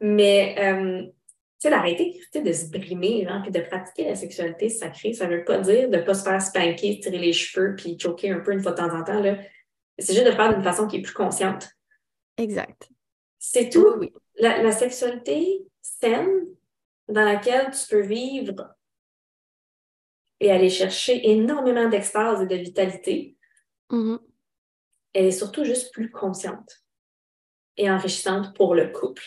Mais, euh, tu sais, d'arrêter de se brimer, genre, puis de pratiquer la sexualité sacrée, ça veut pas dire de ne pas se faire spanker, tirer les cheveux, puis choquer un peu une fois de temps en temps, là. C'est juste de faire d'une façon qui est plus consciente. Exact. C'est tout? Oui. La, sexualité saine dans laquelle tu peux vivre et aller chercher énormément d'extase et de vitalité, mm-hmm. elle est surtout juste plus consciente et enrichissante pour le couple.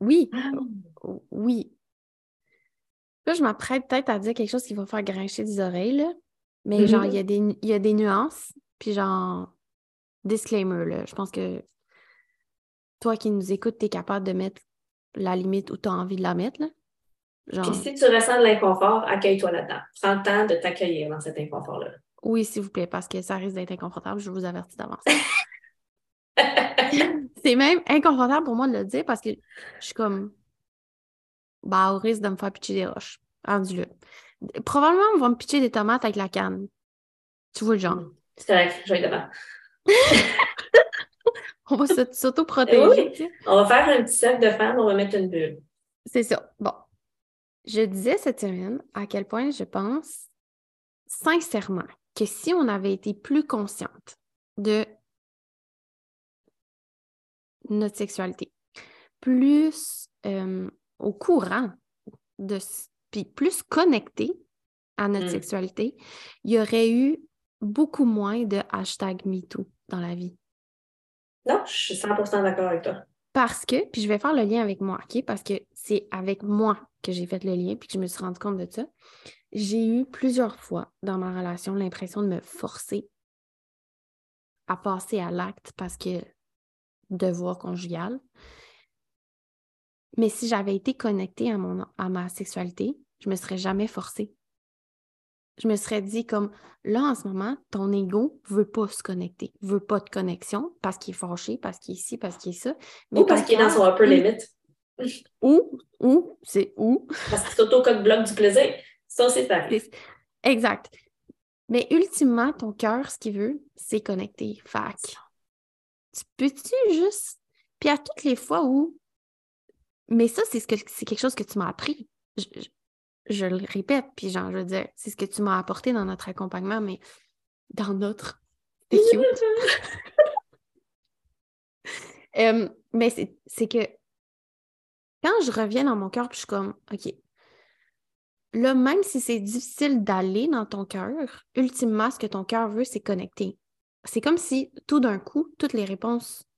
Oui, ah. oui. Là, je m'apprête peut-être à dire quelque chose qui va faire grincher des oreilles, mais genre, il y, a des, il y a des nuances, puis genre, disclaimer, là. Je pense que toi qui nous écoutes, tu es capable de mettre la limite où tu as envie de la mettre. Là. Genre... si tu ressens de l'inconfort, accueille-toi là-dedans. Prends le temps de t'accueillir dans cet inconfort-là. Oui, s'il vous plaît, parce que ça risque d'être inconfortable, je vous avertis d'avance. c'est même inconfortable pour moi de le dire parce que je suis comme bah au risque de me faire pitcher des roches. Rendu là. Probablement on va me pitcher des tomates avec la canne. Tu vois le genre. C'est vrai, je vais devant. On va s'auto-protéger. On va faire un petit sac de femmes, on va mettre une bulle. C'est ça. Bon. Je disais cette semaine à quel point je pense sincèrement que si on avait été plus consciente de notre sexualité, plus euh, au courant de puis plus connecté à notre mm. sexualité, il y aurait eu beaucoup moins de hashtag MeToo dans la vie. Non, je suis 100% d'accord avec toi. Parce que, puis je vais faire le lien avec moi, OK? Parce que c'est avec moi que j'ai fait le lien, puis que je me suis rendu compte de ça. J'ai eu plusieurs fois dans ma relation l'impression de me forcer à passer à l'acte parce que devoir conjugal. Mais si j'avais été connectée à, mon, à ma sexualité, je me serais jamais forcée je me serais dit comme là en ce moment, ton ego veut pas se connecter, veut pas de connexion parce qu'il est fâché, parce qu'il est ici, parce qu'il est ça. Mais ou parce qu'il est dans son upper limit. Ou, ou, c'est où. Parce qu'il s'auto-bloque du plaisir. Ça, c'est pareil. Exact. Mais ultimement, ton cœur, ce qu'il veut, c'est connecter. Fac. Tu peux-tu juste. Puis à toutes les fois où. Mais ça, c'est ce que c'est quelque chose que tu m'as appris. Je, le répète, puis genre, je veux dire, c'est ce que tu m'as apporté dans notre accompagnement, mais dans notre. Cute. mais c'est que quand je reviens dans mon cœur, puis je suis comme, OK, là, même si c'est difficile d'aller dans ton cœur, ultimement, ce que ton cœur veut, c'est connecter. C'est comme si tout d'un coup, toutes les réponses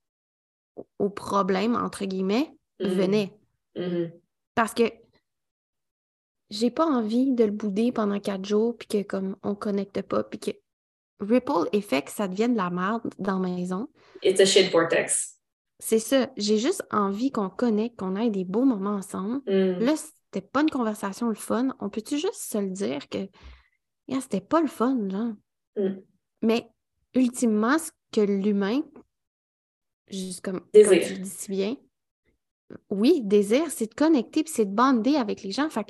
aux problèmes, entre guillemets, mm-hmm. venaient. Mm-hmm. Parce que j'ai pas envie de le bouder pendant quatre jours, puis que comme on connecte pas, puis que ripple effect, ça devienne de la merde dans la maison. It's a shit vortex. C'est ça. J'ai juste envie qu'on connecte, qu'on ait des beaux moments ensemble. Mm. Là, c'était pas une conversation le fun. On peut-tu juste se le dire que c'était pas le fun, genre? Mm. Mais ultimement, ce que l'humain, juste comme, comme, tu dis si bien, oui, désir, c'est de connecter puis c'est de bander avec les gens. Fait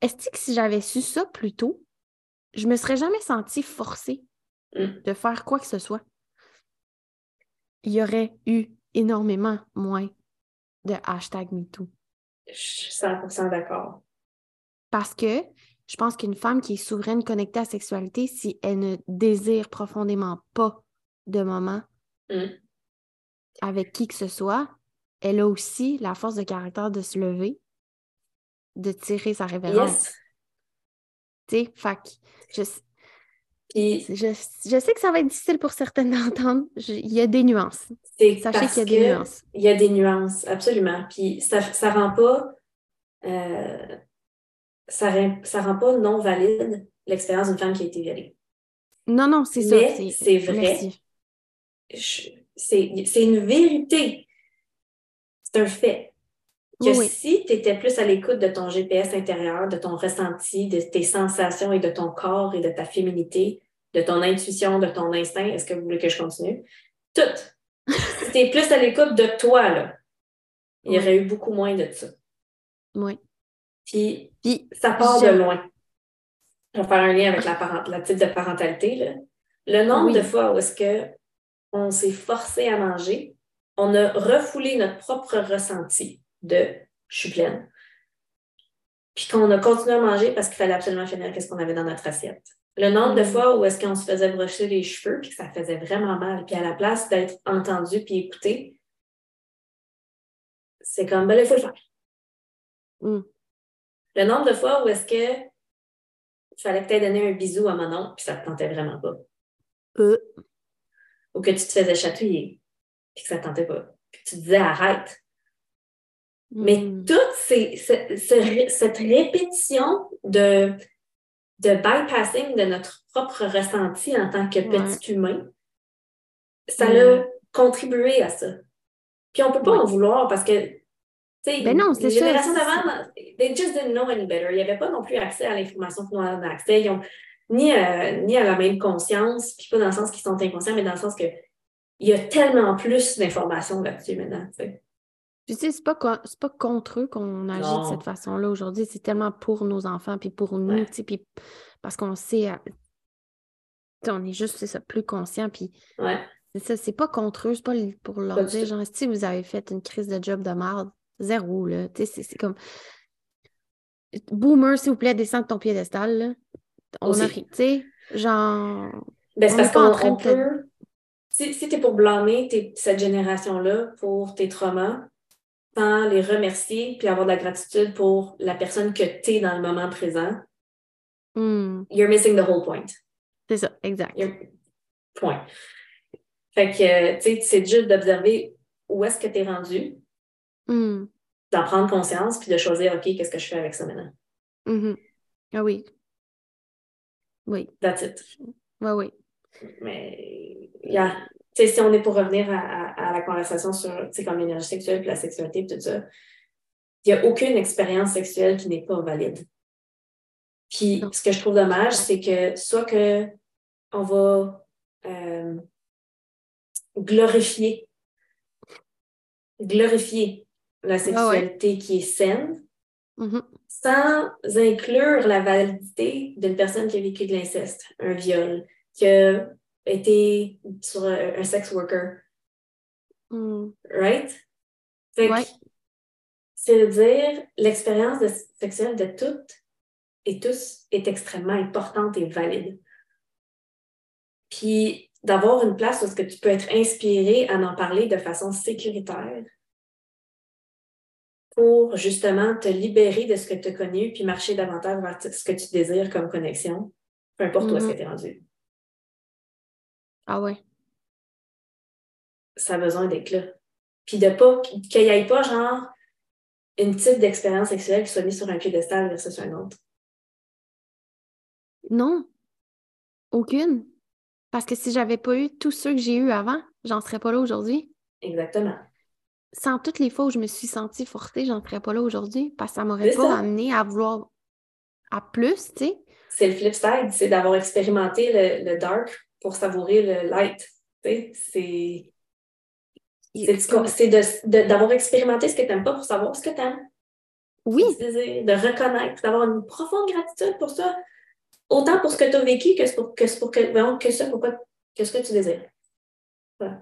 est-ce que si j'avais su ça plus tôt, je me serais jamais sentie forcée mm. de faire quoi que ce soit? il y aurait eu énormément moins de hashtag MeToo. Je suis 100% d'accord. Parce que je pense qu'une femme qui est souveraine, connectée à la sexualité, si elle ne désire profondément pas de moment mm. avec qui que ce soit, elle a aussi la force de caractère de se lever, de tirer sa révérence. Tu sais, fac, je, je, sais que ça va être difficile pour certaines d'entendre. Il y a des nuances. Sachez qu'il y a des nuances. Il y a des nuances, absolument. Puis ça ne rend pas euh, ça, rend pas non valide l'expérience d'une femme qui a été violée. Non, non, c'est ça. c'est vrai. C'est une vérité. C'est un fait. Que si tu étais plus à l'écoute de ton GPS intérieur, de ton ressenti, de tes sensations et de ton corps et de ta féminité, de ton intuition, de ton instinct, est-ce que vous voulez que je continue? Tout. si tu es plus à l'écoute de toi, là, il y aurait eu beaucoup moins de ça. Oui. Puis, ça part de loin. Je vais faire un lien avec la, la type de parentalité. Là. Le nombre de fois où est-ce que on s'est forcé à manger, on a refoulé notre propre ressenti de je suis pleine. Puis qu'on a continué à manger parce qu'il fallait absolument finir ce qu'on avait dans notre assiette. Le nombre de mm. fois où est-ce qu'on se faisait brosser les cheveux puis que ça faisait vraiment mal. Puis à la place d'être entendu puis écouté, c'est comme, ben il faut le faire. Mm. Le nombre de fois où est-ce que il fallait que tu aies donné un bisou à mon oncle puis ça te tentait vraiment pas. Euh. Ou que tu te faisais chatouiller puis que ça te tentait pas. Puis tu te disais arrête. Mais mm. toute cette répétition de, de bypassing de notre propre ressenti en tant que petit humain, ça a contribué à ça. Puis on ne peut pas en vouloir parce que, tu sais, ben non, les générations d'avant, they just didn't know any better. Il n'y avait pas non plus accès à l'information qu'on a accès. Ils ont ni, ni à la même conscience, puis pas dans le sens qu'ils sont inconscients, mais dans le sens que il y a tellement plus d'informations là-dessus maintenant. sais. Puis tu sais, c'est pas, pas contre eux qu'on agit de cette façon-là aujourd'hui. C'est tellement pour nos enfants, puis pour nous, tu sais, puis parce qu'on sait, euh, on est juste, c'est ça, plus conscient, puis ouais. c'est ça, c'est pas contre eux, c'est pas pour leur dire, genre, si vous avez fait une crise de job de merde, zéro, là, tu sais, c'est comme, boomer, s'il vous plaît, descends de ton piédestal, là. On arrive, tu sais, genre... Ben, c'est parce qu'on peut... Si, si tu es pour blâmer cette génération-là pour tes traumas, les remercier puis avoir de la gratitude pour la personne que tu es dans le moment présent, hmm. you're missing the whole point. C'est ça, exact. Point. Fait que, tu sais, c'est juste d'observer où est-ce que tu es rendu, hmm. d'en prendre conscience, puis de choisir, OK, qu'est-ce que je fais avec ça maintenant? Mm-hmm. Ah oui. Oui. That's it. Oui, oui. Mais, yeah si on est pour revenir à, la conversation sur comme l'énergie sexuelle, puis la sexualité, tout ça, il n'y a aucune expérience sexuelle qui n'est pas valide. Puis ce que je trouve dommage, c'est que soit que on va euh, glorifier, glorifier la ah sexualité qui est saine, mm-hmm. sans inclure la validité d'une personne qui a vécu de l'inceste, un viol, qui a été sur un, sex worker. Mm. Right? C'est de dire l'expérience sexuelle de toutes et tous est extrêmement importante et valide. Puis d'avoir une place où -ce que tu peux être inspiré à en parler de façon sécuritaire pour justement te libérer de ce que tu as connu puis marcher davantage vers ce que tu désires comme connexion, peu importe où est-ce que tu es rendu. Ah ouais. Ça a besoin d'être là. Puis de pas, qu'il n'y ait pas genre une type d'expérience sexuelle qui soit mise sur un piédestal versus un autre. Non. Aucune. Parce que si j'avais pas eu tous ceux que j'ai eus avant, j'en serais pas là aujourd'hui. Exactement. Sans toutes les fois où je me suis sentie forcée, j'en serais pas là aujourd'hui parce que ça m'aurait pas amené à vouloir à plus, tu sais. C'est le flip side, c'est d'avoir expérimenté le, le, dark pour savourer le light. C'est c'est d'avoir expérimenté ce que tu n'aimes pas pour savoir ce que tu aimes. Oui. De reconnaître, d'avoir une profonde gratitude pour ça autant pour ce que tu as vécu que pour, que, pour que, que ça, pour que ce que tu désires.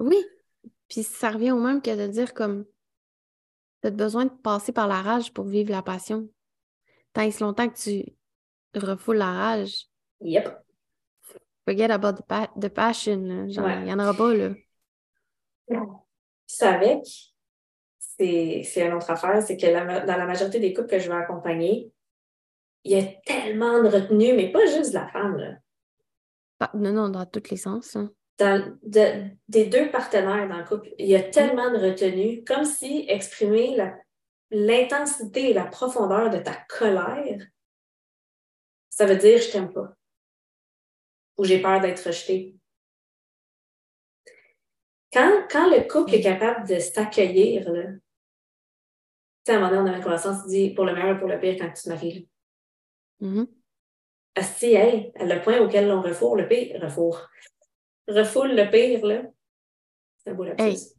Oui. Puis ça revient au même que de dire comme tu as besoin de passer par la rage pour vivre la passion. Tant que longtemps que tu refoules la rage. Yep. Forget about the, passion. Genre, il n'y en aura pas, là. Ça avec, c'est une autre affaire, c'est que dans la majorité des couples que je vais accompagner, il y a tellement de retenue, mais pas juste de la femme. Là. non, non, dans tous les sens. Hein. Dans, des deux partenaires dans le couple, il y a tellement de retenue, comme si exprimer l'intensité et la profondeur de ta colère, ça veut dire je t'aime pas. Ou j'ai peur d'être rejeté. Quand, quand, le couple est capable de s'accueillir, tu sais, à un moment donné, on a une conversation, tu dis pour le meilleur et pour le pire quand tu te maries. Mm hey, le point auquel on refoule le pire, refoule, refoule le pire, là, c'est un beau lapsus.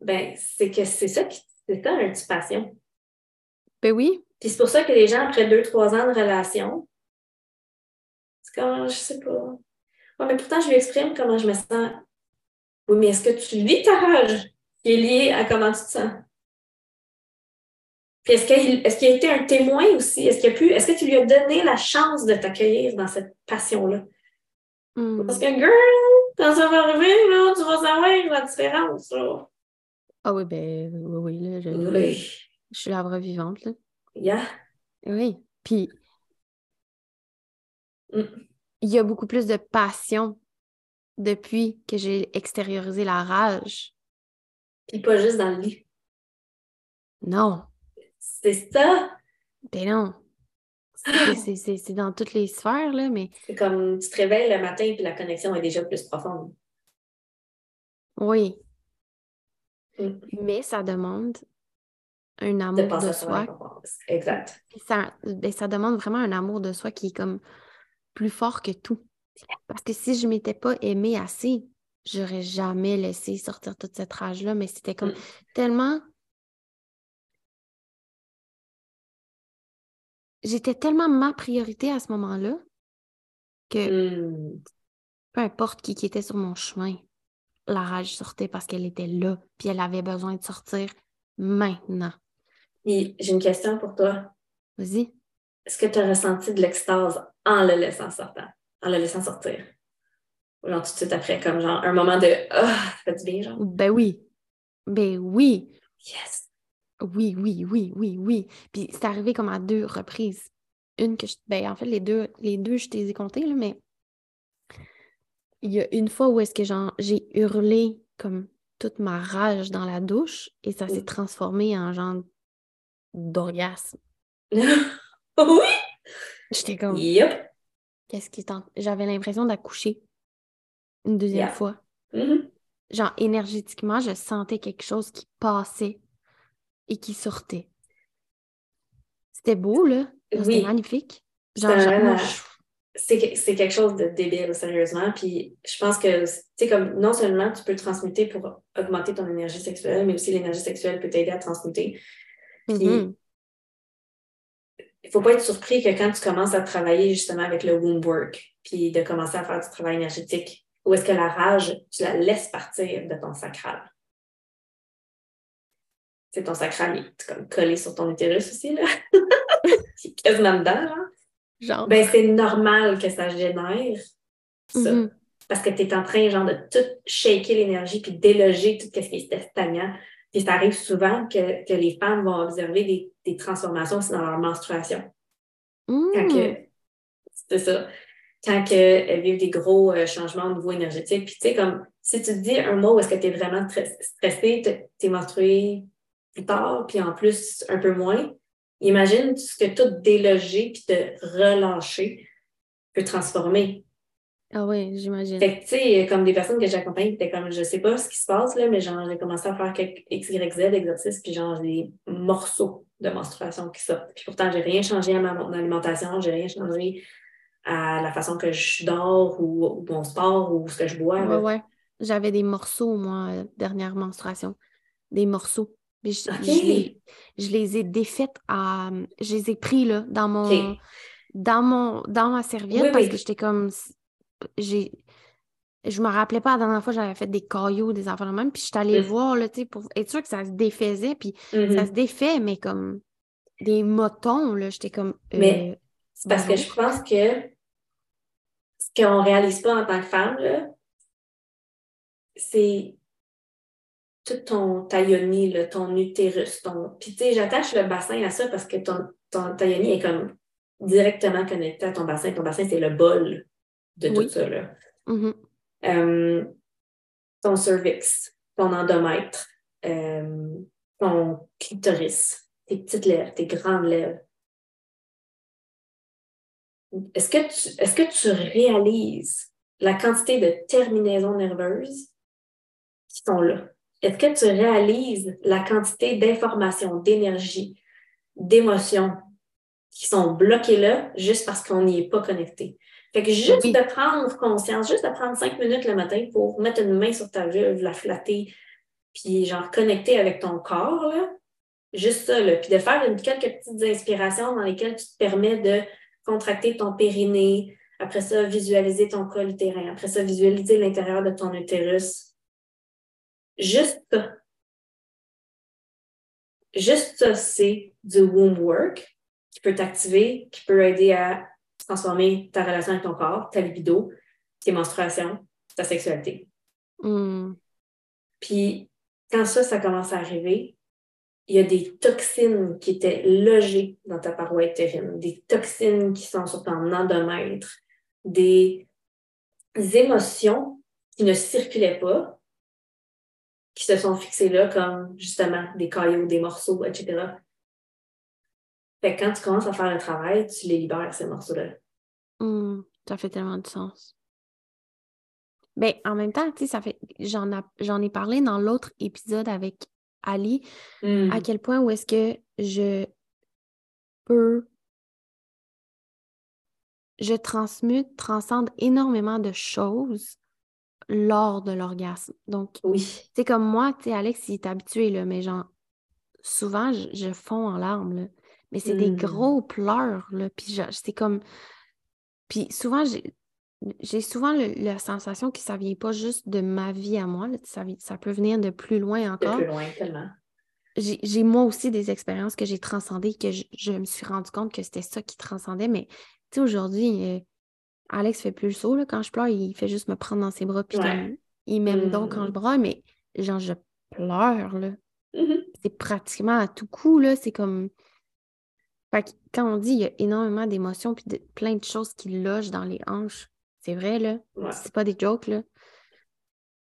Ben, c'est que c'est ça qui, c'est ça un petit passion. Ben oui. Puis c'est pour ça que les gens, après deux, trois ans de relation, c'est comme, je sais pas. Ouais, mais pourtant, je lui exprime comment je me sens. Oui, mais est-ce que tu vis ta rage qui est liée à comment tu te sens? Puis est-ce qu'il est a été un témoin aussi? Est-ce qu'il a pu, est-ce que tu lui as donné la chance de t'accueillir dans cette passion-là? Hmm. Parce que, girl, quand ça va arriver, là, tu vas savoir la différence. Là. Ah oui, ben oui, là, je, je suis la vraie vivante. Là. Yeah. Oui. Puis mm. Il y a beaucoup plus de passion depuis que j'ai extériorisé la rage. Puis pas juste dans le lit. Non. C'est ça? Ben non. C'est dans toutes les sphères, là, mais. C'est comme tu te réveilles le matin et la connexion est déjà plus profonde. Oui. Mm. Mais ça demande un amour de, soi. Exact. Ça, ben, ça demande vraiment un amour de soi qui est comme plus fort que tout. Parce que si je ne m'étais pas aimée assez, j'aurais jamais laissé sortir toute cette rage-là, mais c'était comme mm. tellement j'étais tellement ma priorité à ce moment-là que hmm. peu importe qui, qui était sur mon chemin, la rage sortait parce qu'elle était là, puis elle avait besoin de sortir maintenant. J'ai une question pour toi. Vas-y. Est-ce que tu as ressenti de l'extase en le laissant sortir? En le laissant sortir? Genre tout de suite après, comme genre un moment de Ah, ça fait du bien, genre? Ben oui. Ben oui. Yes. Oui, oui, oui, oui, oui. Puis c'est arrivé comme à deux reprises. Une que je. Ben, en fait, les deux, les deux, je t'ai compté, là, mais il y a une fois où est-ce que j'ai hurlé comme toute ma rage dans la douche et ça s'est transformé en genre d'orgasme. oui! J'étais comme. Yep. Qu'est-ce qui est J'avais l'impression d'accoucher une deuxième fois. Mm-hmm. Genre, énergétiquement, je sentais quelque chose qui passait et qui sortait. C'était beau, là. C'était magnifique. Genre, c'est quelque chose de débile, sérieusement. Puis je pense que, tu sais, comme non seulement tu peux le transmuter pour augmenter ton énergie sexuelle, mais aussi l'énergie sexuelle peut t'aider à transmuter. Puis Mhm. Il faut pas être surpris que quand tu commences à travailler justement avec le womb work, puis de commencer à faire du travail énergétique, où est-ce que la rage, tu la laisses partir de ton sacral? C'est ton sacral, il est comme collé sur ton utérus aussi, là. il est quasiment dedans, là. Genre. Ben, c'est normal que ça génère ça. Mhm. Parce que tu es en train, genre, de tout shaker l'énergie puis déloger tout ce qui est stagnant. Puis ça arrive souvent que, que les femmes vont observer des, des transformations dans leur menstruation. Quand que, c'est ça. Quand que, elles vivent des gros euh, changements au niveau énergétique. Puis tu sais, comme, si tu te dis un mot où est-ce que tu es vraiment stressé, tu es menstrué plus tard, puis en plus un peu moins, imagine ce que tout déloger puis te relâcher peut transformer. Ah oui, j'imagine. Fait que, tu sais, comme des personnes que j'accompagne qui étaient comme, je sais pas ce qui se passe, là, mais genre, j'ai commencé à faire quelques X, Y, Z exercices, puis genre, des morceaux de menstruation qui sortent. Puis pourtant, j'ai rien changé à ma, mon alimentation, j'ai rien changé à la façon que je dors ou, ou mon sport ou ce que je bois. Ouais, là. ouais. J'avais des morceaux, moi, euh, dernière menstruation. Des morceaux. Puis je, les, je les ai défaites à. Je les ai pris là, dans mon. Dans mon. Dans ma serviette Oui, parce oui. que j'étais comme. J'ai. Je me rappelais pas la dernière fois j'avais fait des cailloux, des enfants de même, puis j'étais allée Mm. voir, là, tu sais, pour être sûre que ça se défaisait, puis ça se défait, mais comme des motons, là, j'étais comme. Mais euh, C'est parce que je pense que ce qu'on réalise pas en tant que femme, là, c'est tout ton ta yoni, là, ton utérus. Ton... Puis tu sais, j'attache le bassin à ça parce que ton, ton ta yoni est comme directement connecté à ton bassin. Ton bassin, c'est le bol de Oui. tout ça. Là. Mhm. Euh, ton cervix, ton endomètre, euh, ton clitoris, tes petites lèvres, tes grandes lèvres. Est-ce que tu, est-ce que tu réalises la quantité de terminaisons nerveuses qui sont là? Est-ce que tu réalises la quantité d'informations, d'énergie, d'émotions qui sont bloquées là juste parce qu'on n'y est pas connecté? Fait que juste Oui. de prendre conscience, juste de prendre cinq minutes le matin pour mettre une main sur ta vulve, la flatter, puis genre connecter avec ton corps, là, juste ça, là, puis de faire une, quelques petites inspirations dans lesquelles tu te permets de contracter ton périnée, après ça, visualiser ton col utérin, après ça, visualiser l'intérieur de ton utérus. Juste ça. Juste ça, c'est du womb work qui peut t'activer, qui peut aider à transformer ta relation avec ton corps, ta libido, tes menstruations, ta sexualité. Mm. Puis quand ça, ça commence à arriver, il y a des toxines qui étaient logées dans ta paroi utérine, des toxines qui sont sur ton endomètre, des émotions qui ne circulaient pas, qui se sont fixées là comme justement des cailloux, des morceaux, etc. Fait que quand tu commences à faire le travail, tu les libères, ces morceaux-là. Hmm, ça fait tellement de sens. Ben, en même temps, tu sais, ça fait. J'en ai parlé dans l'autre épisode avec Ali, Mm. à quel point où est-ce que je peux. Je transmute, transcende énormément de choses lors de l'orgasme. Donc, Oui. c'est comme moi, tu sais, Alex, il est habitué, là, mais genre, souvent, je, je fonds en larmes, là. Mais c'est des Mm. gros pleurs, là. Puis c'est comme. Puis souvent, j'ai. Souvent le- la sensation que ça vient pas juste de ma vie à moi, là, ça, ça peut venir de plus loin De encore. plus loin, tellement. J'ai moi aussi des expériences que j'ai transcendées, que je, je me suis rendu compte que c'était ça qui transcendait. Mais tu sais, aujourd'hui, euh, Alex fait plus le saut, là, quand je pleure, il fait juste me prendre dans ses bras, puis Ouais. il m'aime donc quand je bras, mais genre, je pleure, là. Mhm. C'est pratiquement à tout coup, là. C'est comme. Fait que quand on dit il y a énormément d'émotions puis de, plein de choses qui logent dans les hanches, c'est vrai, là. Ouais. C'est pas des jokes, là.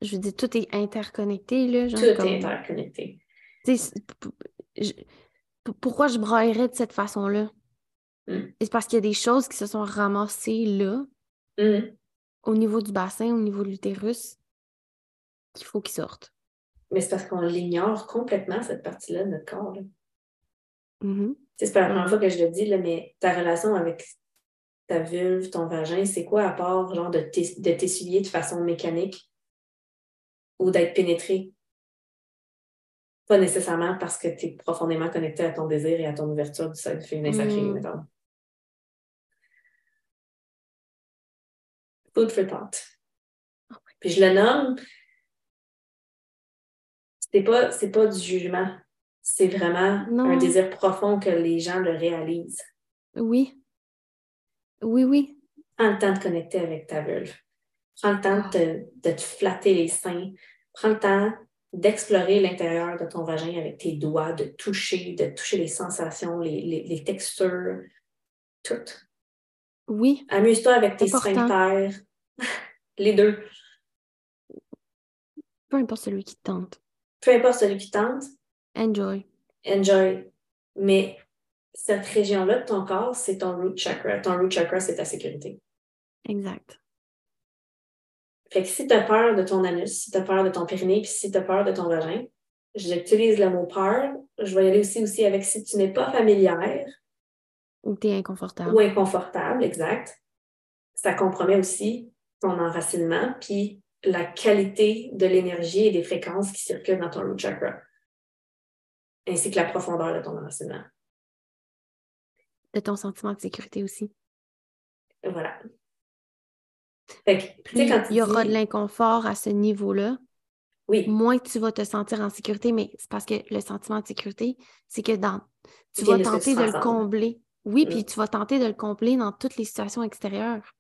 Je veux dire, tout est interconnecté, là. Genre, Tout comme- est interconnecté. je- pourquoi je braillerais de cette façon-là? Mm. C'est parce qu'il y a des choses qui se sont ramassées là, Mhm. au niveau du bassin, au niveau de l'utérus, qu'il faut qu'ils sortent. Mais c'est parce qu'on l'ignore complètement, cette partie-là de notre corps. là. Mhm. Sais, C'est pas la première fois que je le dis, là, mais ta relation avec ta vulve, ton vagin, c'est quoi à part genre de t'essuyer de façon mécanique ou d'être pénétré? Pas nécessairement parce que tu es profondément connecté à ton désir et à ton ouverture du sol féminin sacré, mm. mettons. Food for thought. Oh Puis je le nomme, c'est pas, pas du jugement, c'est vraiment un désir profond que les gens le réalisent. Oui. Oui, oui. Prends le temps de connecter avec ta vulve. Prends le temps de, de te flatter les seins. Prends le temps d'explorer l'intérieur de ton vagin avec tes doigts, de toucher, de toucher les sensations, les, textures, tout. Oui. Amuse-toi avec tes sphincters, les deux. Peu importe celui qui tente. Peu importe celui qui tente. Enjoy. Enjoy. Mais cette région-là de ton corps, c'est ton root chakra. Ton root chakra, c'est ta sécurité. Exact. Fait que si tu as peur de ton anus, si tu as peur de ton périnée, puis si tu as peur de ton vagin, j'utilise le mot peur. Je vais y aller aussi, aussi avec si tu n'es pas familière. Ou tu es inconfortable. Ou inconfortable, exact. Ça compromet aussi ton enracinement, puis la qualité de l'énergie et des fréquences qui circulent dans ton root chakra, ainsi que la profondeur de ton enracinement. De ton sentiment de sécurité aussi. Voilà il y aura de l'inconfort à ce niveau-là, oui. moins tu vas te sentir en sécurité, mais c'est parce que le sentiment de sécurité, c'est que dans, tu vas tenter de le combler. Oui, puis mm. tu vas tenter de le combler dans toutes les situations extérieures.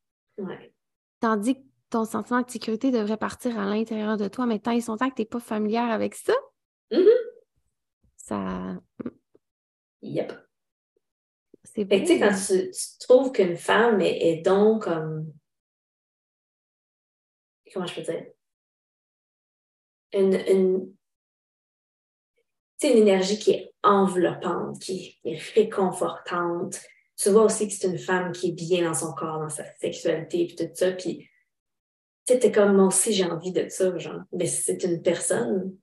Tandis que ton sentiment de sécurité devrait partir à l'intérieur de toi, mais tant ils sont temps que tu n'es pas familière avec ça, mm-hmm. Ça. Yep. C'est Tu sais, quand tu, trouves qu'une femme est donc comme comment je peux dire, une, une, une énergie qui est enveloppante, qui est réconfortante. Tu vois aussi que c'est une femme qui est bien dans son corps, dans sa sexualité, puis tout ça. Puis, tu sais, comme, moi aussi, j'ai envie de ça, genre. Mais c'est une personne,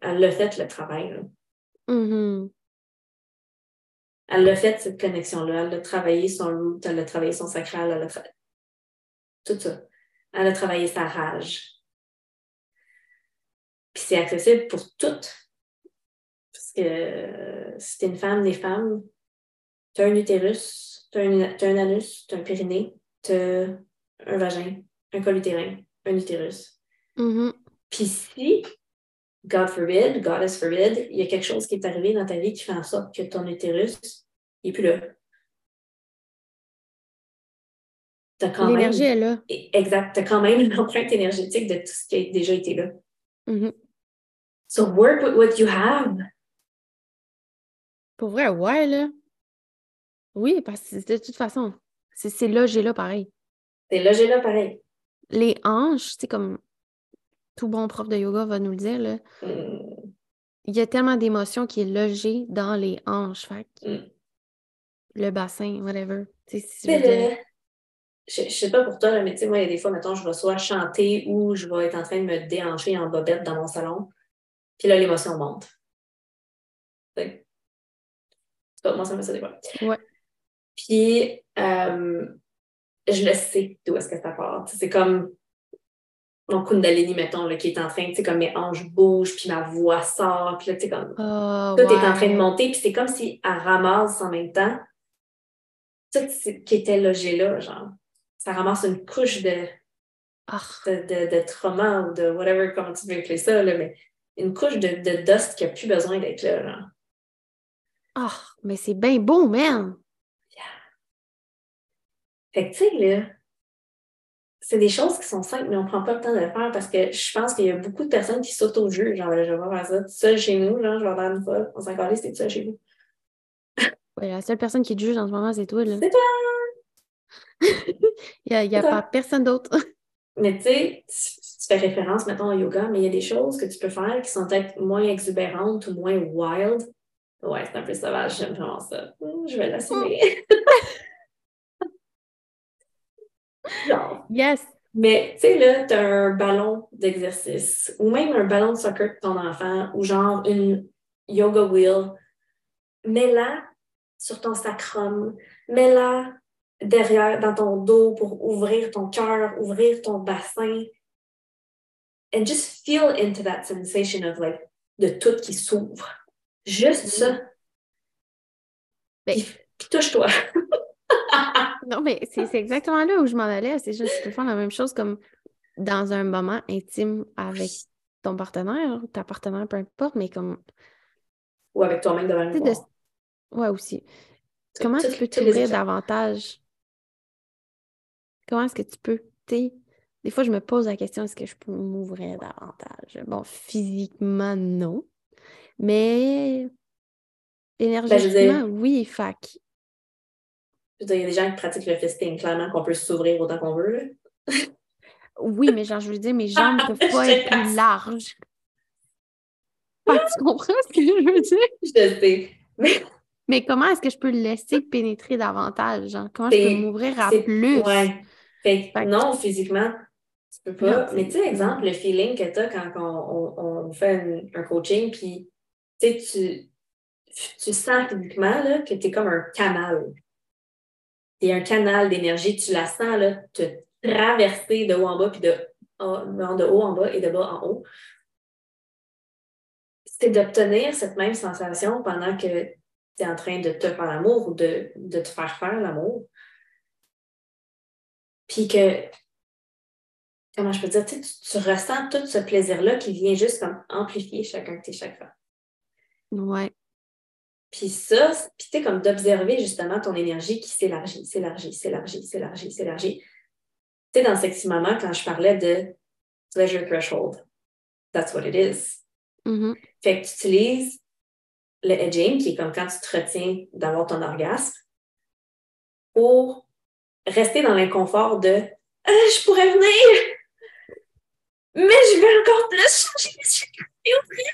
elle l'a fait, le travail, mm-hmm. Elle a fait, cette connexion-là. Elle a travaillé son root, elle a travaillé son sacral, elle a travaillé tout ça. Elle a travaillé sa rage. Puis c'est accessible pour toutes. Parce que euh, si t'es une femme, les femmes, t'as un utérus, t'as un, as un anus, t'as un périnée, t'as un vagin, un col utérin, un utérus. Mm-hmm. Puis si, God forbid, Goddess forbid, il y a quelque chose qui est arrivé dans ta vie qui fait en sorte que ton utérus n'est plus là. L'énergie est là. Exact. Tu as quand même une empreinte énergétique de tout ce qui a déjà été là. Mm-hmm. So work with what you have. Pour vrai, ouais, là. Oui, parce que de toute façon, c'est logé là pareil. C'est logé là pareil. Les hanches, c'est comme tout bon prof de yoga va nous le dire, là. Mm. Il y a tellement d'émotions qui est logé dans les hanches. Fait mm. Le bassin, whatever. C'est le je, ne sais pas pour toi, mais tu sais, moi, il y a des fois, mettons, je vais soit chanter ou je vais être en train de me déhancher en bobette dans mon salon. Puis là, l'émotion monte. C'est pas moi, ça me fait ça des fois. Ouais. Puis, euh, je le sais d'où est-ce que ça part. C'est comme mon Kundalini, mettons, là, qui est en train, tu sais, comme mes hanches bougent, puis ma voix sort, puis là, tu sais, comme oh, tout est en train de monter, puis c'est comme si elle ramasse en même temps tout ce qui était logé là, genre ça ramasse une couche de, ah. de, de, trauma ou de whatever, comment tu veux appeler ça, là, mais une couche de, de dust qui n'a plus besoin d'être là. Ah, mais c'est bien beau, man! Yeah. Fait que, tu sais, là, c'est des choses qui sont simples, mais on ne prend pas le temps de le faire parce que je pense qu'il y a beaucoup de personnes qui s'auto-jugent. Genre, je vais faire ça tout seul chez nous, genre, je vais avoir une folle. On s'en calait, c'est tout seul chez nous. ouais, la seule personne qui te juge en ce moment, c'est toi. C'est toi! il n'y a, pas personne d'autre. mais tu sais, tu fais référence, mettons, au yoga, mais il y a des choses que tu peux faire qui sont peut-être moins exubérantes ou moins wild. Ouais, c'est un peu sauvage, j'aime vraiment ça. Hmm, je vais l'assumer. Genre. Yes. Mais tu sais, là, tu as un ballon d'exercice ou même un ballon de soccer de ton enfant ou genre une yoga wheel. Mets-la sur ton sacrum. Mets-la derrière, dans ton dos pour ouvrir ton cœur, ouvrir ton bassin. And just feel into that sensation of like, de tout qui s'ouvre. Juste ça. Ben, puis, touche-toi. non, mais c'est exactement là où je m'en allais. C'est juste, tu peux faire la même chose comme dans un moment intime avec ton partenaire, ta partenaire, peu importe, mais comme. Ou avec toi-même devant le miroir. Ouais, aussi. Comment tu peux t'ouvrir davantage? Comment est-ce que tu peux, tu des fois, je me pose la question, est-ce que je peux m'ouvrir davantage? Bon, physiquement, non. Mais ben, énergétiquement, oui, fac. Il y a des gens qui pratiquent le fisting, clairement, qu'on peut s'ouvrir autant qu'on veut. oui, mais genre, je veux dire, mes jambes ne peuvent pas être plus larges. tu comprends ce que je veux dire? Je sais. Mais, mais comment est-ce que je peux le laisser pénétrer davantage? Genre, comment je peux m'ouvrir à plus? Ouais. Fait, non, physiquement, tu peux pas. mais tu sais, exemple, le feeling que tu as quand on, on, fait un, coaching, puis tu, tu sens physiquement là, que tu es comme un canal. Tu es un canal d'énergie, tu la sens là, te traverser de haut en bas, puis de, de haut en bas et de bas en haut. C'est d'obtenir cette même sensation pendant que tu es en train de te faire l'amour ou de, de te faire faire l'amour. Puis que, comment je peux dire, tu, tu ressens tout ce plaisir-là qui vient juste comme amplifier chacun de tes chakras. Ouais. Puis ça, puis tu sais, comme d'observer justement ton énergie qui s'élargit, s'élargit, s'élargit, s'élargit, s'élargit. Tu sais, dans Sexy Moment, quand je parlais de pleasure threshold, that's what it is. Mm-hmm. Fait que tu utilises le edging, qui est comme quand tu te retiens d'avoir ton orgasme, pour rester dans l'inconfort de ah, je pourrais venir, mais je vais encore plus changer mes et ouvrir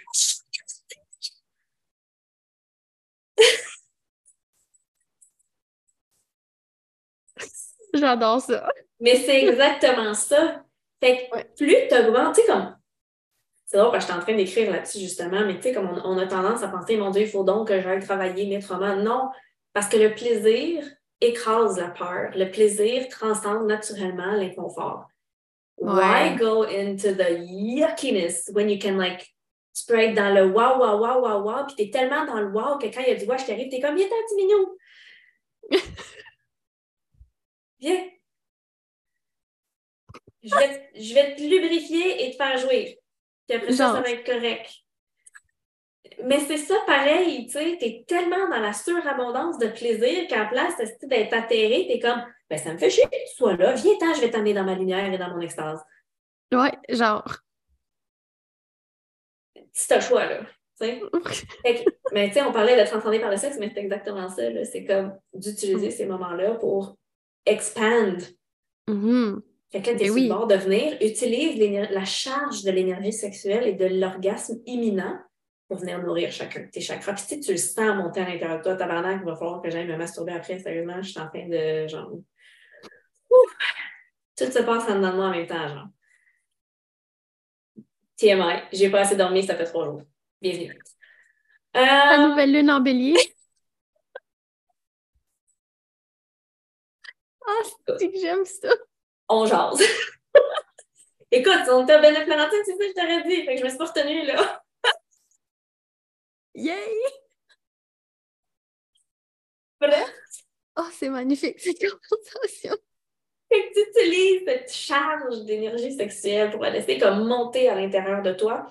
J'adore ça. Mais c'est exactement ça. Fait que plus tu augmentes, tu sais, comme. C'est drôle parce que je suis en train d'écrire là-dessus justement, mais tu sais, comme on, a tendance à penser, mon Dieu, il faut donc que j'aille travailler mes. Non, parce que le plaisir écrase la peur. Le plaisir transcende naturellement l'inconfort. Why go into the yuckiness when you can like tu peux être dans le wow, wow, wow, wow, wow, puis t'es tellement dans le wow que quand il y a du wow, je t'arrive, t'es comme, viens, petit mignon. viens. Je vais, je vais te lubrifier et te faire jouir. Puis après ça, ça va être correct. Mais c'est ça pareil, tu sais, t'es tellement dans la surabondance de plaisir qu'en place d'être atterré, t'es comme, ben ça me fait chier que tu sois là, viens, je vais t'amener dans ma lumière et dans mon extase. Ouais, genre as le choix, là. mais tu sais, on parlait de transcender par le sexe, mais c'est exactement ça. C'est comme d'utiliser ces moments-là pour expand. Mm-hmm. Fait que là, tu es oui. de venir, utilise la charge de l'énergie sexuelle et de l'orgasme imminent pour venir nourrir chacun de tes chakras. Puis si tu le sens monter à l'intérieur de toi, tabarnak, il va falloir que j'aille me masturber après, sérieusement, je suis en train de genre. Tout se passe en dedans de moi en même temps, genre. TMI, j'ai pas assez dormi, ça fait trois jours. Bienvenue. La euh, nouvelle lune en bélier. Ah, c'est que j'aime ça. On jase. Écoute, on était à Valentine, c'est ça que je t'aurais dit. Fait que je me suis pas retenue, là. Yay! Bref. Oh, c'est magnifique, cette conversation. Fait que tu utilises cette charge d'énergie sexuelle pour la laisser comme monter à l'intérieur de toi.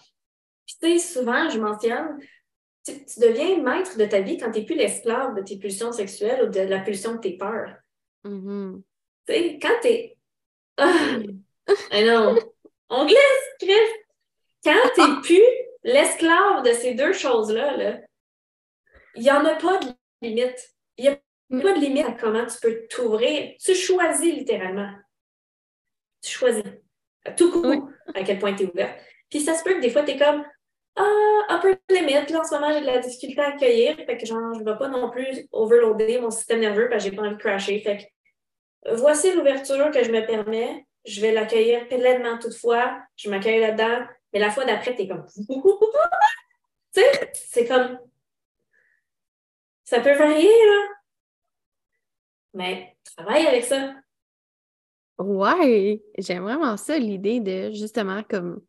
Puis tu sais, souvent, je mentionne, tu, deviens maître de ta vie quand tu n'es plus l'esclave de tes pulsions sexuelles ou de la pulsion de tes peurs. Mm-hmm. Tu sais, quand tu es... Ah, non, on glisse, Chris! Quand tu n'es plus l'esclave de ces deux choses-là, il n'y en a pas de limite. Il n'y a pas de limite à comment tu peux t'ouvrir. Tu choisis littéralement. Tu choisis. À tout coup, à quel point tu es ouverte. Puis ça se peut que des fois, tu es comme Ah, upper limit, là, en ce moment, j'ai de la difficulté à accueillir. Fait que genre, je ne vais pas non plus overloader mon système nerveux parce que j'ai pas envie de crasher. Fait que voici l'ouverture que je me permets. Je vais l'accueillir pleinement toutefois. Je m'accueille là-dedans. Mais la fois d'après, tu es comme Tu sais, c'est comme. Ça peut varier, là. Mais travaille avec ça. Ouais, j'aime vraiment ça, l'idée de justement comme.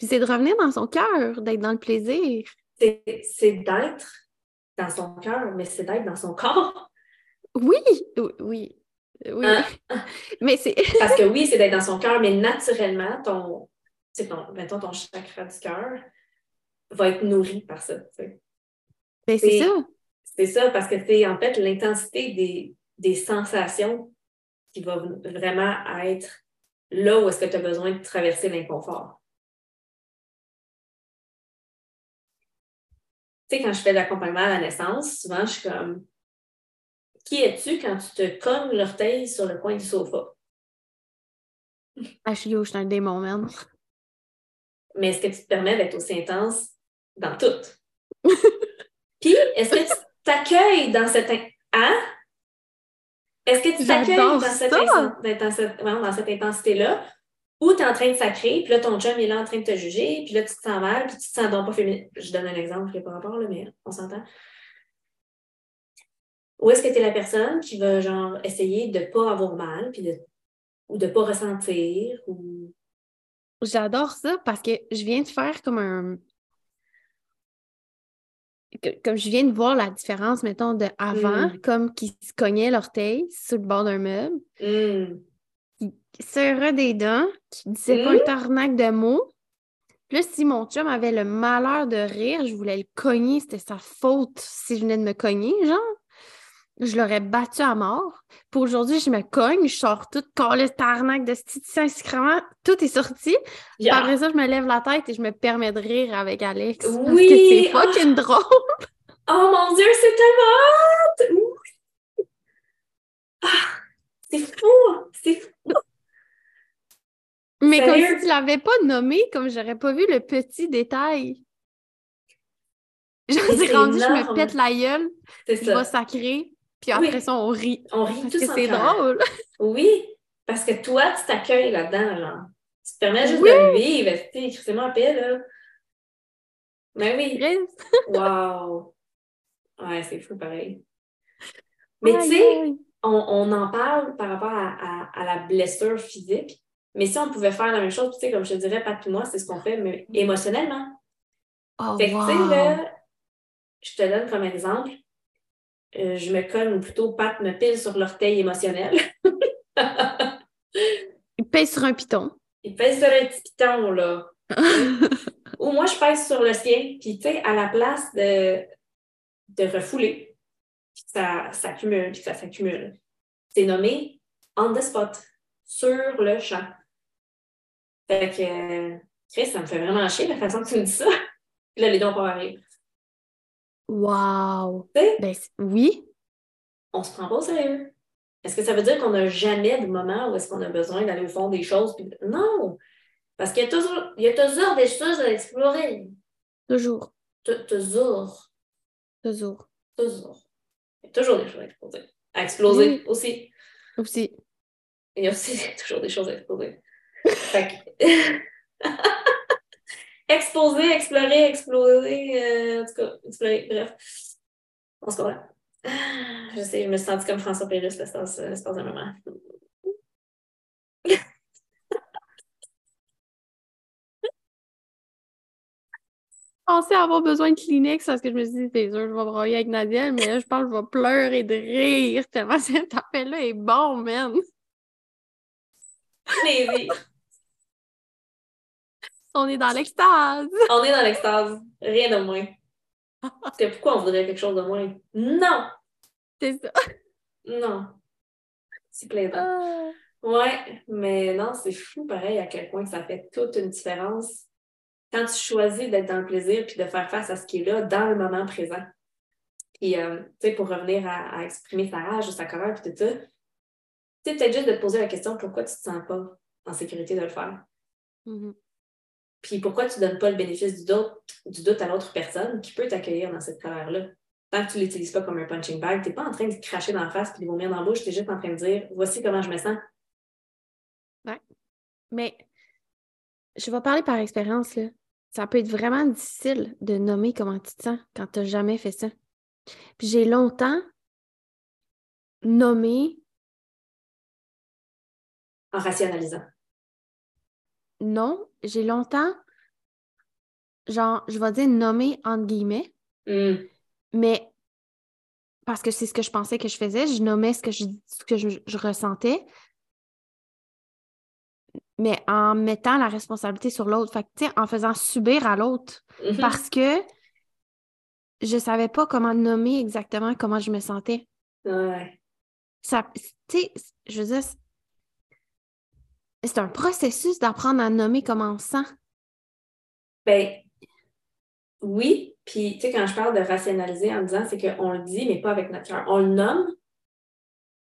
Puis c'est de revenir dans son cœur, d'être dans le plaisir. C'est d'être dans son cœur, mais c'est d'être dans son corps. Oui, oui, oui. Hein? mais c'est. Parce que oui, c'est d'être dans son cœur, mais naturellement, ton, ton, mettons, ton chakra du cœur va être nourri par ça. Ben, c'est ça. C'est ça, parce que c'est en fait l'intensité des, des sensations qui va vraiment être là où est-ce que tu as besoin de traverser l'inconfort. Tu sais, quand je fais l'accompagnement à la naissance, souvent, je suis comme Qui es-tu quand tu te cognes l'orteil sur le coin du sofa? Ah, je suis je suis un démon, man. Mais est-ce que tu te permets d'être aussi intense dans tout? Puis, est-ce que tu t'accueilles dans cette. Hein? Est-ce que tu t'accueilles dans, cette, dans cette intensité-là? Ou tu es en train de sacrer, puis là, ton chum est là en train de te juger, puis là, tu te sens mal, puis tu te sens donc pas féminin. Je donne un exemple qui n'est pas rapport, là, mais on s'entend. Ou est-ce que tu es la personne qui va, genre, essayer de ne pas avoir mal, puis de, ou de ne pas ressentir, ou... J'adore ça parce que je viens de faire comme un, comme je viens de voir la différence, mettons, de avant, mm. comme qui se cognait l'orteil sur le bord d'un meuble, mm. Qui serrait des dents, qui disait pas un mm. tarnac de mots. Plus si mon chum avait le malheur de rire, je voulais le cogner, c'était sa faute si je venais de me cogner, genre je l'aurais battu à mort. Pour aujourd'hui, je me cogne, je sors tout le tarnac de ce Saint-Sacrement, tout est sorti. Après ça, je me lève la tête et je me permets de rire avec Alex. Oui! Parce que c'est ah! fucking drôle! Oh mon Dieu, c'est tellement ah, c'est fou! C'est fou! Mais comme si tu l'avais pas nommé, comme j'aurais pas vu le petit détail. J'en suis rendu, je me pète la gueule, je vais sacrer. Puis après ça, on rit. On rit parce que c'est drôle. oui, parce que toi, tu t'accueilles là-dedans, genre. Tu te permets juste de vivre. C'est moi en paix, là. Mais oui. wow. Ouais, c'est fou pareil. Mais tu sais, on, on, en parle par rapport à, à, la blessure physique. Mais si on pouvait faire la même chose, tu sais, comme je te dirais, pas tout moi, c'est ce qu'on fait, mais émotionnellement. Oh, fait que, tu sais, là, je te donne comme exemple, euh, je me colle, ou plutôt Pat me pile sur l'orteil émotionnel. Il pèse sur un piton. Il pèse sur un petit piton, là. ou moi, je pèse sur le sien, puis tu sais, à la place de, de refouler, puis ça s'accumule, puis ça s'accumule. C'est nommé on the spot, sur le champ. Fait que, Chris, ça me fait vraiment chier la façon que tu me dis ça. là, les dons vont arriver. Wow! Ben, oui. On se prend pas au sérieux. Est-ce que ça veut dire qu'on n'a jamais de moment où est-ce qu'on a besoin d'aller au fond des choses? Non! Parce qu'il y a toujours, il y a toujours des choses à explorer. Toujours. Toujours. Toujours. Toujours. Il y a toujours des choses à explorer. À exploser aussi. Aussi. Il y a aussi toujours des choses à exploser. Fait que... exposer, explorer, exploser, euh, en tout cas, explorer, bref. On se comprend. Je sais, je me suis sentie comme François Pérusse l'espace d'un moment. Je pensais avoir besoin de Kleenex parce que je me suis dit, c'est sûr, je vais broyer avec Nadia, mais là, je pense que je vais pleurer de rire tellement cet appel-là est bon, man. On est dans l'extase. On est dans l'extase. Rien de moins. que pourquoi on voudrait quelque chose de moins? Non! C'est ça. Non. C'est plaisant. Ah. Ouais, mais non, c'est fou pareil à quel point ça fait toute une différence quand tu choisis d'être dans le plaisir puis de faire face à ce qui est là dans le moment présent. Puis, euh, tu sais, pour revenir à, exprimer sa rage ou sa colère puis tout ça, tu sais, peut-être juste de te poser la question pourquoi tu te sens pas en sécurité de le faire? Mm-hmm. Puis pourquoi tu ne donnes pas le bénéfice du doute, du doute à l'autre personne qui peut t'accueillir dans cette colère-là? Tant que tu ne l'utilises pas comme un punching bag, tu n'es pas en train de cracher dans la face et de vomir dans la bouche, tu es juste en train de dire voici comment je me sens. Oui. Mais je vais parler par expérience. Là. Ça peut être vraiment difficile de nommer comment tu te sens quand tu n'as jamais fait ça. Puis j'ai longtemps nommer. En rationalisant. Non, j'ai longtemps, genre, je vais dire nommer entre guillemets, Hmm. mais parce que c'est ce que je pensais que je faisais, je nommais ce que je, ce que je, je ressentais, mais en mettant la responsabilité sur l'autre. Fait que, tu sais, en faisant subir à l'autre. Mhm. Parce que je savais pas comment nommer exactement comment je me sentais. Ouais. Ça, tu sais, je veux dire, c'est- un processus d'apprendre à nommer comment on se sent. Ben, oui. Puis, tu sais, quand je parle de rationaliser en disant, c'est qu'on le dit, mais pas avec notre cœur. On le nomme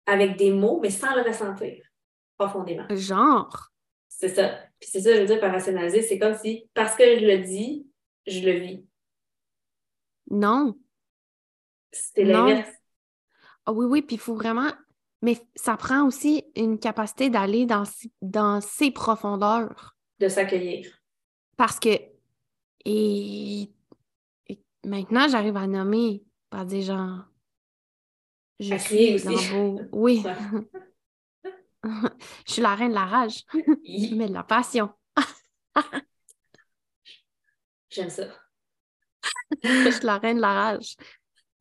avec des mots, mais sans le ressentir profondément. Genre, C'est ça. Puis c'est ça, je veux dire, par rationaliser, c'est comme si, parce que je le dis, je le vis. non. C'est Non. l'inverse. Ah oui, oui, puis il faut vraiment. Mais ça prend aussi une capacité d'aller dans, ses profondeurs. de s'accueillir. Parce que. Et, et maintenant, j'arrive à nommer, pas dire genre. Je À crier suis aussi. dans. Oui. Je suis la reine de la rage, mais de la passion. J'aime ça. je suis la reine de la rage.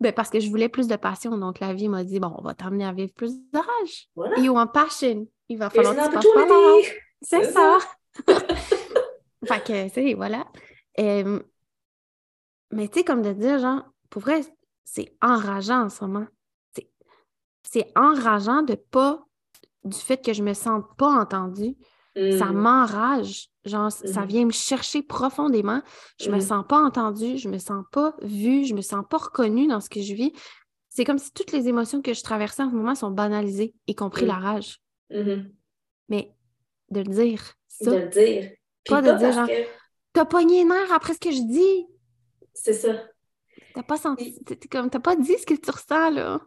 Ben, parce que je voulais plus de passion, donc la vie m'a dit bon, on va t'amener à vivre plus de rage. Voilà. You want passion? Il va falloir que tu passes par. C'est ça. fait que, tu sais, voilà. Euh, mais tu sais, comme de dire, genre, pour vrai, c'est enrageant en ce moment. C'est- C'est enrageant de pas, du fait que je me sente pas entendue, ça Mm. m'enrage. Genre, ça Mhm. vient me chercher profondément. Je me Mhm. sens pas entendue, je me sens pas vue, je me sens pas reconnue dans ce que je vis. C'est comme si toutes les émotions que je traversais en ce moment sont banalisées, y compris Mm. la rage. Mhm. Mais de le dire, ça, De le dire. Puis Pas pas, de dire genre- que t'as pogné un air après ce que je dis. c'est ça. T'as pas senti, comme, t'as pas dit ce que tu ressens, là.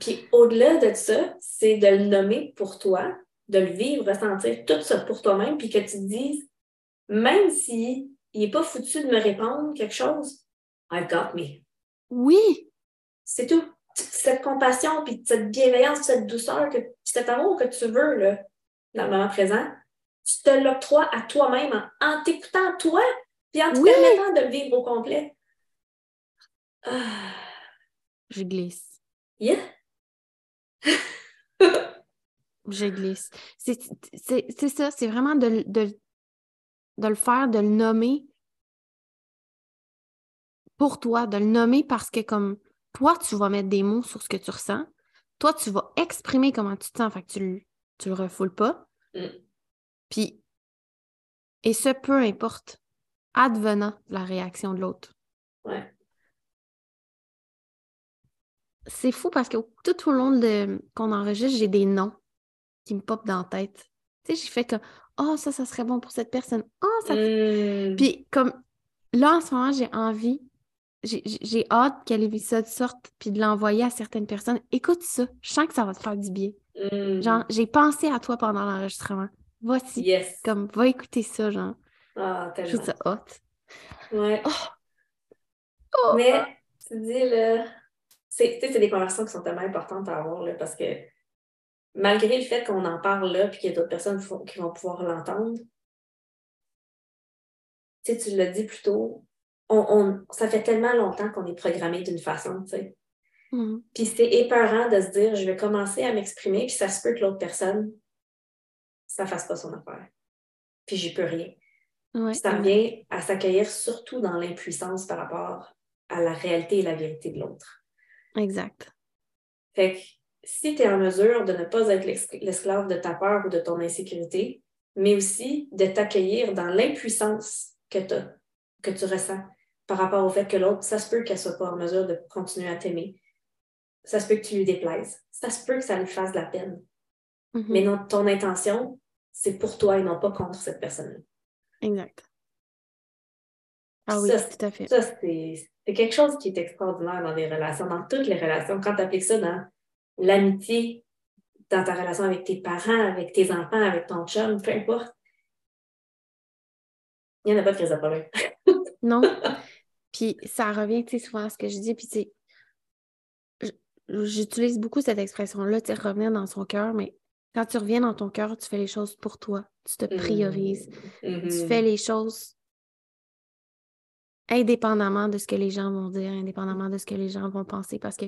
Puis au-delà de ça, c'est de le nommer pour toi, de le vivre, ressentir tout ça pour toi-même, puis que tu te dises, même si il n'est pas foutu de me répondre quelque chose, I've got me. Oui, C'est tout. Cette compassion, puis cette bienveillance, cette douceur, que, puis cet amour que tu veux là, dans le moment présent, tu te l'octroies à toi-même en, en t'écoutant toi, puis en te Oui. permettant de le vivre au complet. Ah, je glisse. yeah. Je glisse. C'est ça, c'est vraiment de, le- de, de le faire, de le nommer pour toi, de le nommer parce que comme toi, tu vas mettre des mots sur ce que tu ressens. Toi, tu vas exprimer comment tu te sens, fait que tu tu le refoules pas. Mm. Puis, et ce, peu importe, advenant la réaction de l'autre. Ouais. C'est fou parce que tout au long de qu'on enregistre, j'ai des noms qui me popent dans la tête. Tu sais, j'ai fait comme Oh, ça, ça serait bon pour cette personne. Oh, ça. Mm. Puis comme là, en ce moment, j'ai envie, j'ai- hâte que l'épisode sorte puis de l'envoyer à certaines personnes. Écoute ça, je sens que ça va te faire du bien. Mm. Genre, j'ai pensé à toi pendant l'enregistrement. Voici. Yes. Comme, va écouter ça, genre. Ah, Je tellement. trouve ça hot. Ouais. Oh! Mais, tu dis, là, c'est, tu sais, c'est des conversations qui sont tellement importantes à avoir, là, parce que malgré le fait qu'on en parle là, puis qu'il y a d'autres personnes qui vont pouvoir l'entendre, tu sais, tu l'as dit plus tôt, on, on- ça fait tellement longtemps qu'on est programmé d'une façon, tu sais. Mhm. Puis c'est épeurant de se dire, je vais commencer à m'exprimer, puis ça se peut que l'autre personne, ça fasse pas son affaire. Puis j'y peux rien. Ouais, ça ouais. revient à s'accueillir surtout dans l'impuissance par rapport à la réalité et la vérité de l'autre. Exact. Fait que si tu es en mesure de ne pas être l'esclave de ta peur ou de ton insécurité, mais aussi de t'accueillir dans l'impuissance que, que tu ressens par rapport au fait que l'autre, ça se peut qu'elle soit pas en mesure de continuer à t'aimer. Ça se peut que tu lui déplaises. Ça se peut que ça lui fasse de la peine. Mhm. Mais non, ton intention, c'est pour toi et non pas contre cette personne-là. Exact. Ah oui, Ça, tout à fait. Ça, c'est c'est quelque chose qui est extraordinaire dans les relations, dans toutes les relations. Quand tu appliques ça dans l'amitié, dans ta relation avec tes parents, avec tes enfants, avec ton chum, peu importe, il n'y en a pas de crise de problème. Non. Puis ça revient, tu sais, souvent à ce que je dis, puis tu sais, j'utilise beaucoup cette expression-là, tu sais, revenir dans son cœur, mais quand tu reviens dans ton cœur, tu fais les choses pour toi. Tu te priorises. Tu Mhm. fais les choses indépendamment de ce que les gens vont dire, indépendamment de ce que les gens vont penser, parce que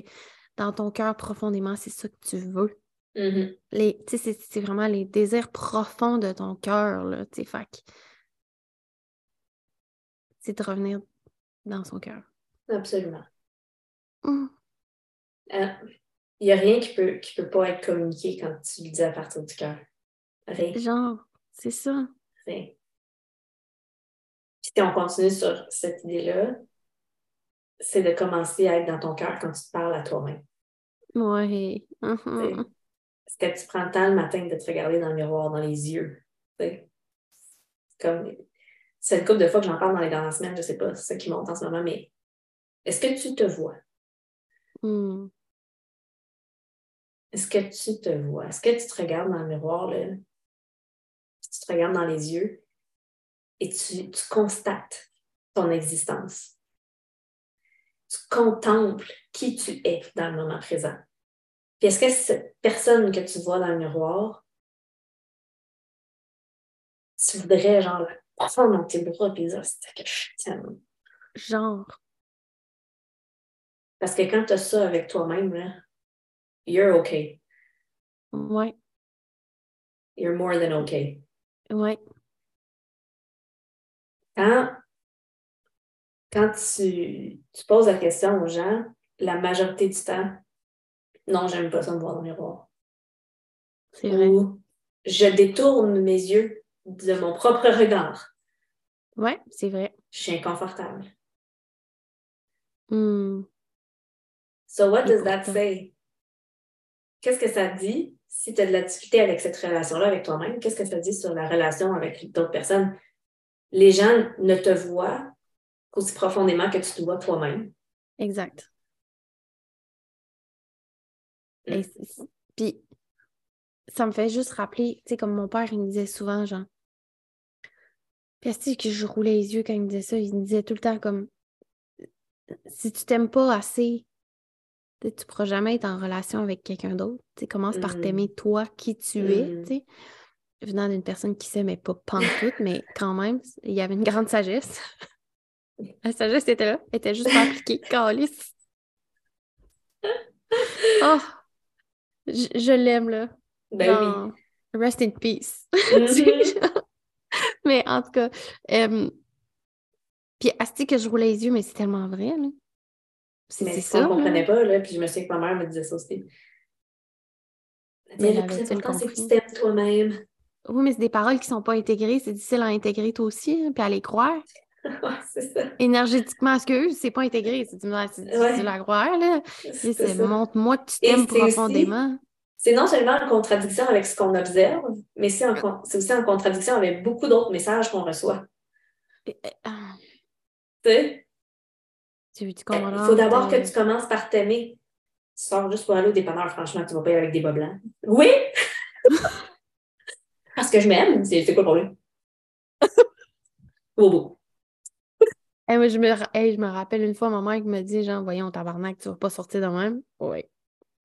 dans ton cœur, profondément, c'est ça que tu veux. Tu sais, c'est, vraiment les désirs profonds de ton cœur, c'est de revenir dans son cœur. Absolument. Il n'y a rien qui peut, qui peut pas être communiqué quand tu le dis à partir du cœur. Rien. Genre, c'est ça. rien. Puis si on continue sur cette idée-là, c'est de commencer à être dans ton cœur quand tu te parles à toi-même. Mhm. Est-ce que tu prends le temps le matin de te regarder dans le miroir, dans les yeux? Comme, c'est une couple de fois que j'en parle dans les dernières semaines, je sais pas, c'est ça qui monte en ce moment, mais est-ce que tu te vois? Hum. Est-ce que tu te vois? Est-ce que tu te regardes dans le miroir, là? Tu te regardes dans les yeux et tu, tu constates ton existence. Tu contemples qui tu es dans le moment présent. Puis est-ce que cette personne que tu vois dans le miroir, tu voudrais genre la prendre dans tes bras et dire c'est que je t'aime. Genre. Parce que quand tu as ça avec toi-même, là, you're okay. Ouais. You're more than okay. Ouais. Quand, quand tu, tu poses la question aux gens, la majorité du temps, non, j'aime pas ça me voir dans le miroir. C'est vrai. Ou je détourne mes yeux de mon propre regard. Ouais, c'est vrai. Je suis inconfortable. Hum. So what does that pourtant- say? Qu'est-ce que ça dit si tu as de la difficulté avec cette relation-là avec toi-même? Qu'est-ce que ça dit sur la relation avec d'autres personnes? Les gens ne te voient qu'aussi profondément que tu te vois toi-même. Exact. Mm. Et Puis, ça me fait juste rappeler, tu sais, comme mon père, il me disait souvent, genre, puis que je roulais les yeux quand il me disait ça, il me disait tout le temps comme, si tu t'aimes pas assez, tu tu pourras jamais être en relation avec quelqu'un d'autre. Tu commence par Mm. t'aimer toi, qui tu es, Mm. tu sais. Venant d'une personne qui s'aimait pas pantoute, mais quand même, il y avait une grande sagesse. La sagesse était là, elle était juste pas appliquée. Calice. Oh! Je, je l'aime, là. Ben Genre, rest in peace. oui. Mhm. mais en tout cas, euh, puis Asti que je roule les yeux, mais c'est tellement vrai, là. C'est ça, là. comprenait pas, là, puis je me souviens que ma mère me disait ça disait, Mais le plus important, c'est que tu t'aimes toi-même. Oui, mais c'est des paroles qui sont pas intégrées. C'est difficile à intégrer toi aussi, hein, puis à les croire. Ouais, c'est ça. Énergétiquement, ce que c'est pas intégré? C'est du- Ouais. à croire, là. C'est montre-moi que tu t'aimes profondément. C'est non seulement en contradiction avec ce qu'on observe, mais c'est aussi en contradiction avec beaucoup d'autres messages qu'on reçoit. Et- ah, Tu sais, veux-tu il faut d'abord que euh, tu commences par t'aimer. Tu sors juste pour aller au dépanneur, franchement, tu vas pas y aller avec des bas blancs. Oui! Parce que je m'aime, c'est c'est quoi le problème? Bout. Hey, moi, je, me... hey, je me rappelle une fois, ma mère qui me dit, genre, voyons, tabarnak, tu vas pas sortir de même. Oui.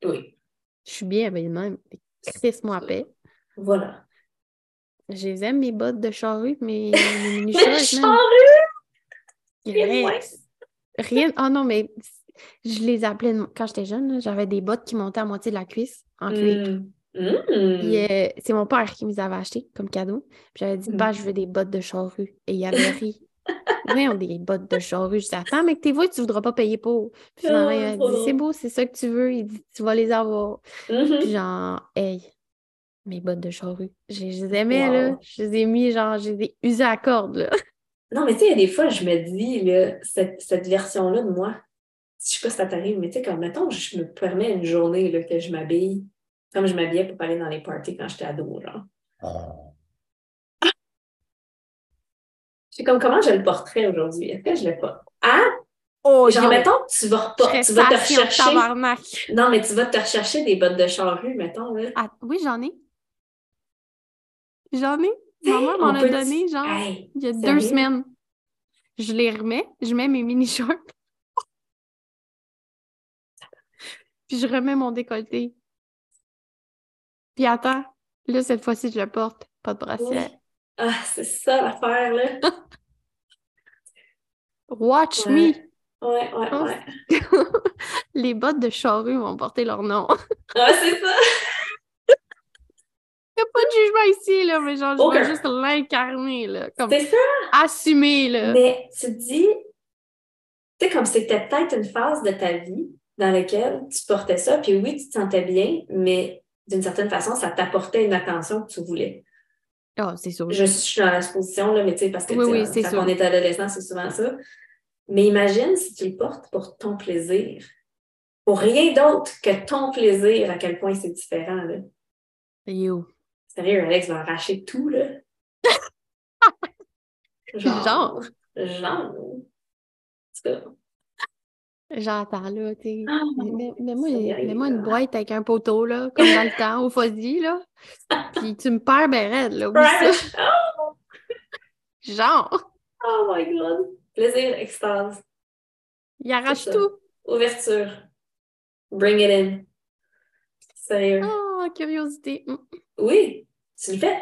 Oui, Je suis bien de même. Chris-moi à paix. voilà. Je les aime, mes bottes de charrue, mes, mes man. charrue! Rien. Oh non, mais je les appelais, quand j'étais jeune, j'avais des bottes qui montaient à moitié de la cuisse en cuir. Mm. Mm. Euh, c'est mon père qui me les avait achetées comme cadeau. J'avais dit, Mm. bah, je veux des bottes de charrue. Et il avait ri. Oui, on des bottes de charrue. Je dis, attends, mais que tes voix, tu voudras pas payer pour. Puis Ah, il a trop dit, c'est beau, c'est ça que tu veux. Il dit, tu vas les avoir. Mhm. Puis genre, hey, mes bottes de charrue. Je je les aimais, là. Je les ai mis, genre, je les ai usées à corde, là. Non, mais tu sais, il y a des fois, je me dis, là, cette, cette version-là de moi, je sais pas si ça t'arrive, mais tu sais, comme, mettons, je me permets une journée là, que je m'habille comme je m'habillais pour aller dans les parties quand j'étais ado, genre. Je sais comme, comment je le porterais aujourd'hui? Est-ce que je l'ai pas? Ah! Oh, Genre, mettons, tu vas, tu vas te rechercher. Non, mais tu vas te rechercher des bottes de charrue, mettons, là. Ah, oui, j'en ai. J'en ai. Hey, Ma mère m'en a donné, genre, Hey, il y a deux semaines. Je les remets, je mets mes mini-shorts. puis je remets mon décolleté. Puis attends, là, cette fois-ci, je le porte, pas de brassière. Ah, c'est ça l'affaire, là. Watch me! Ouais, ouais, ouais. Oh. ouais. Les bottes de charrue vont porter leur nom. Ah, c'est ça! Il n'y a pas de jugement ici, là, mais genre, je veux juste l'incarner, là. Comme C'est ça! assumer, là. Mais tu te dis, tu sais, comme c'était peut-être une phase de ta vie dans laquelle tu portais ça, puis oui, tu te sentais bien, mais d'une certaine façon, ça t'apportait une attention que tu voulais. Ah, c'est sûr. Je suis dans la position, là, mais tu sais, parce que Oui, tu sais, oui, c'est quand on est adolescent, c'est souvent ça. Mais imagine si tu le portes pour ton plaisir. Pour rien d'autre que ton plaisir, à quel point c'est différent, là. You. Sérieux, Alex va arracher tout, là. Genre. Genre. En tout cas. J'entends, là, tu. Ah, Mais, mais moi, une boîte avec un poteau, là, comme dans le temps, au fuzzy, là. Puis tu me perds ben raide, là, ça. Fresh. Oh, Genre, oh my God. Plaisir, extase, il arrache tout. ouverture. Bring it in. Sérieux. Oh, curiosité. Mm. Oui, tu le fais.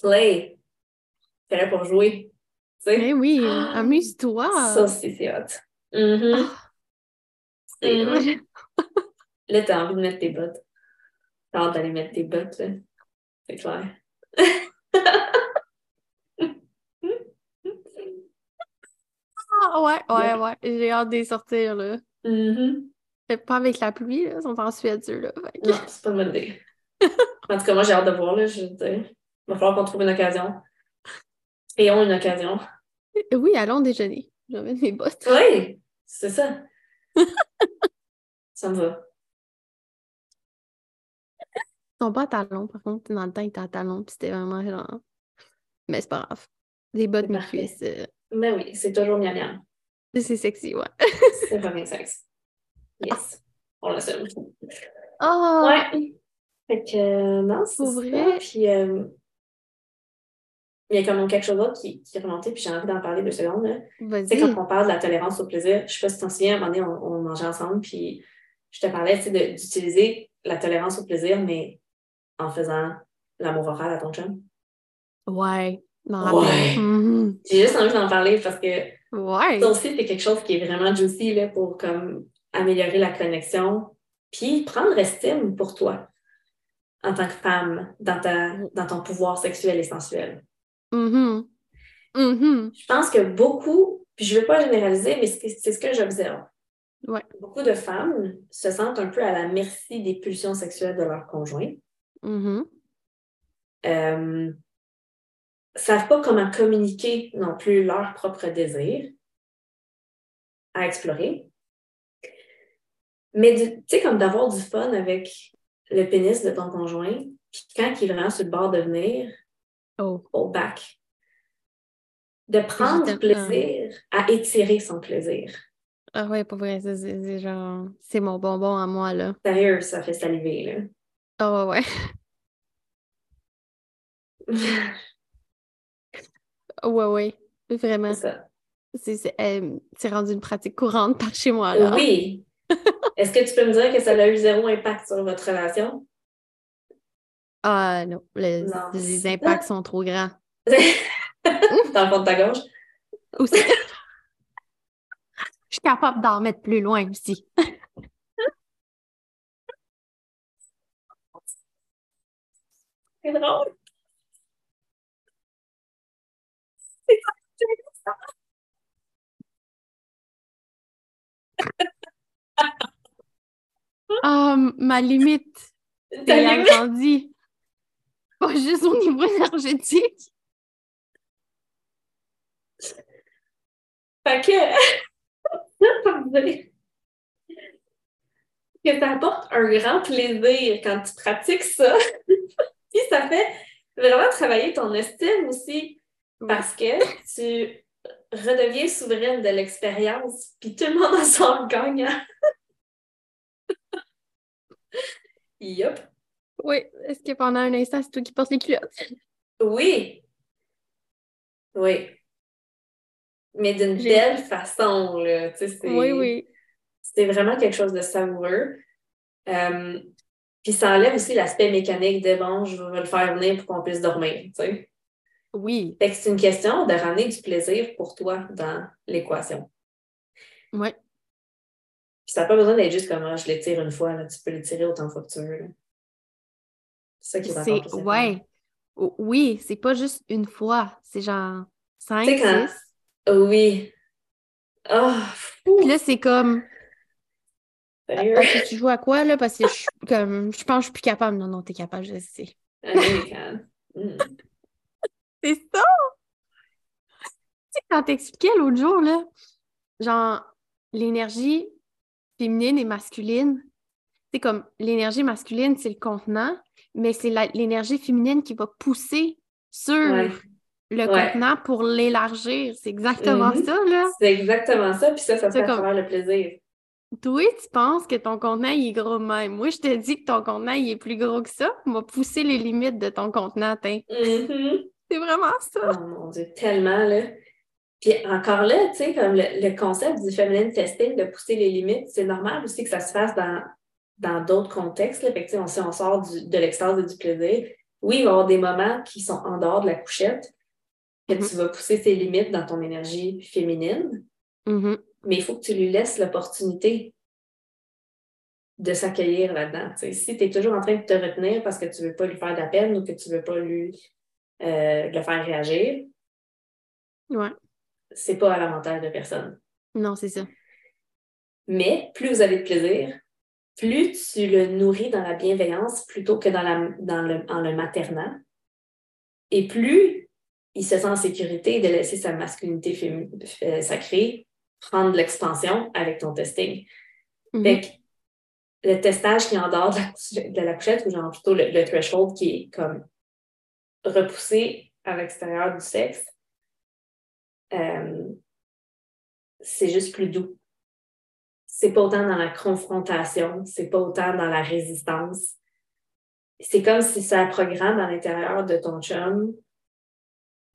Play. Fais-le pour jouer. Tu sais? Mais oui, Ah. amuse-toi. Ça aussi, c'est hot. Ah. C'est hot. Mm. Là, t'as envie de mettre tes bottes. T'as hâte d'aller mettre tes bottes, là. C'est clair. Ah, ouais, ouais, ouais. J'ai hâte les sortir, là. Mais Pas avec la pluie, là. Ils sont en Suède, que- Non, c'est pas une bonne idée. en tout cas, moi, j'ai hâte de voir, là. Je. Il va falloir qu'on trouve une occasion. Ayons une occasion. Oui, allons déjeuner. Je vais mettre mes bottes. Oui, c'est ça. ça me va. Ils sont pas à talons, par contre. Dans le temps, ils étaient à talons, puis c'était vraiment genre... Mais c'est pas grave. Des bottes mi-cuisses, euh, Mais oui, c'est toujours miam miam. c'est sexy, ouais. C'est bien sexe. Yes. On l'assume. Oh! Ouais. Fait que, euh, non, c'est? Puis, euh, il y a comme quelque chose d'autre qui, qui est remonté, puis j'ai envie d'en parler deux secondes. Vas-y. quand on parle de la tolérance au plaisir, je sais pas si tu t'en souviens, à un moment donné, on, on mangeait ensemble, puis je te parlais, d'utiliser la tolérance au plaisir, mais en faisant l'amour oral à ton chum. Ouais. m'en Ouais. Mhm. J'ai juste envie d'en parler parce que Ouais. ça aussi, c'est quelque chose qui est vraiment juicy, là, pour comme améliorer la connexion, puis prendre estime pour toi en tant que femme dans, ta, dans ton pouvoir sexuel et sensuel. Mhm. Mhm. Je pense que beaucoup, puis je ne veux pas généraliser, mais c'est ce que j'observe. Ouais. Beaucoup de femmes se sentent un peu à la merci des pulsions sexuelles de leur conjoint. Euh, savent pas comment communiquer non plus leur propre désir à explorer. Mais tu sais, comme d'avoir du fun avec le pénis de ton conjoint, puis quand il est vraiment sur le bord de venir, Oh. au bac, de prendre plaisir à étirer son plaisir. Ah ouais, pour vrai, ça, c'est genre... C'est mon bonbon à moi, là. Sérieux, ça fait saliver, là. Ah ouais, ouais. Ouais, ouais. Vraiment. C'est ça. C'est euh, c'est rendu une pratique courante par chez moi, là. Oui. Est-ce que tu peux me dire que ça a eu zéro impact sur votre relation? Ah non, le- Non, les c'est impacts sont trop grands. Dans le fond de ta gorge? Aussi. Je suis capable d'en mettre plus loin aussi. C'est drôle. Ah, ma limite, Ta c'est limite. Pas juste au niveau énergétique. Fait que, que ça apporte un grand plaisir quand tu pratiques ça. Puis ça fait vraiment travailler ton estime aussi parce que tu redeviens souveraine de l'expérience, puis tout le monde en sort gagnant. Yup. Oui, est-ce que pendant un instant, c'est toi qui portes les culottes? Oui. Oui. Mais d'une belle façon, là. Tu sais. Oui, oui. C'était vraiment quelque chose de savoureux. Euh, puis ça enlève aussi l'aspect mécanique de bon, je vais le faire venir pour qu'on puisse dormir, tu sais. Oui. Fait que c'est une question de ramener du plaisir pour toi dans l'équation. Oui. Puis ça n'a pas besoin d'être juste comme ah, je l'étire une fois, là. tu peux l'étirer autant de fois que tu veux. C'est ça qui est ouais. Oui, c'est pas juste une fois, c'est genre cinq, quand... six. Oui. Oh, Puis là, c'est comme. tu joues à quoi, là? Parce que je, comme, je pense que je suis plus capable. Non, non, t'es capable, je sais. Mm. c'est ça! Tu sais, quand t'expliquais l'autre jour, là, genre, l'énergie féminine et masculine, c'est comme l'énergie masculine, c'est le contenant, mais c'est l'énergie féminine qui va pousser sur le contenant pour l'élargir. C'est exactement Mm-hmm. ça, là. C'est exactement ça, puis ça, ça fait à comme- travers le plaisir. Toi, tu penses que ton contenant, il est gros même? Moi, je te dis que ton contenant, il est plus gros que ça. On va pousser les limites de ton contenant, atteint. Mhm. C'est vraiment ça. Oh mon Dieu, tellement, là. Puis encore là, tu sais, comme le, le concept du feminine testing, de pousser les limites, c'est normal aussi que ça se fasse dans dans d'autres contextes. Là. Fait que, on, si on sort du- de l'extase et du plaisir, oui, il va y avoir des moments qui sont en dehors de la couchette, que Mhm. tu vas pousser tes limites dans ton énergie féminine, Mhm. mais il faut que tu lui laisses l'opportunité de s'accueillir là-dedans. Si tu es toujours en train de te retenir parce que tu ne veux pas lui faire de la peine ou que tu ne veux pas lui euh, le faire réagir, Ouais. c'est pas à l'avantage de personne. Non, c'est ça. Mais plus vous avez de plaisir, plus tu le nourris dans la bienveillance plutôt que dans, la, dans le, en le maternant, et plus il se sent en sécurité de laisser sa masculinité euh, sacrée prendre l'expansion avec ton testing. Fait que le testage qui est en dehors de la, couche- de la couchette, ou genre plutôt le, le threshold qui est comme repoussé à l'extérieur du sexe, euh, c'est juste plus doux. C'est pas autant dans la confrontation, c'est pas autant dans la résistance. C'est comme si ça programme à l'intérieur de ton chum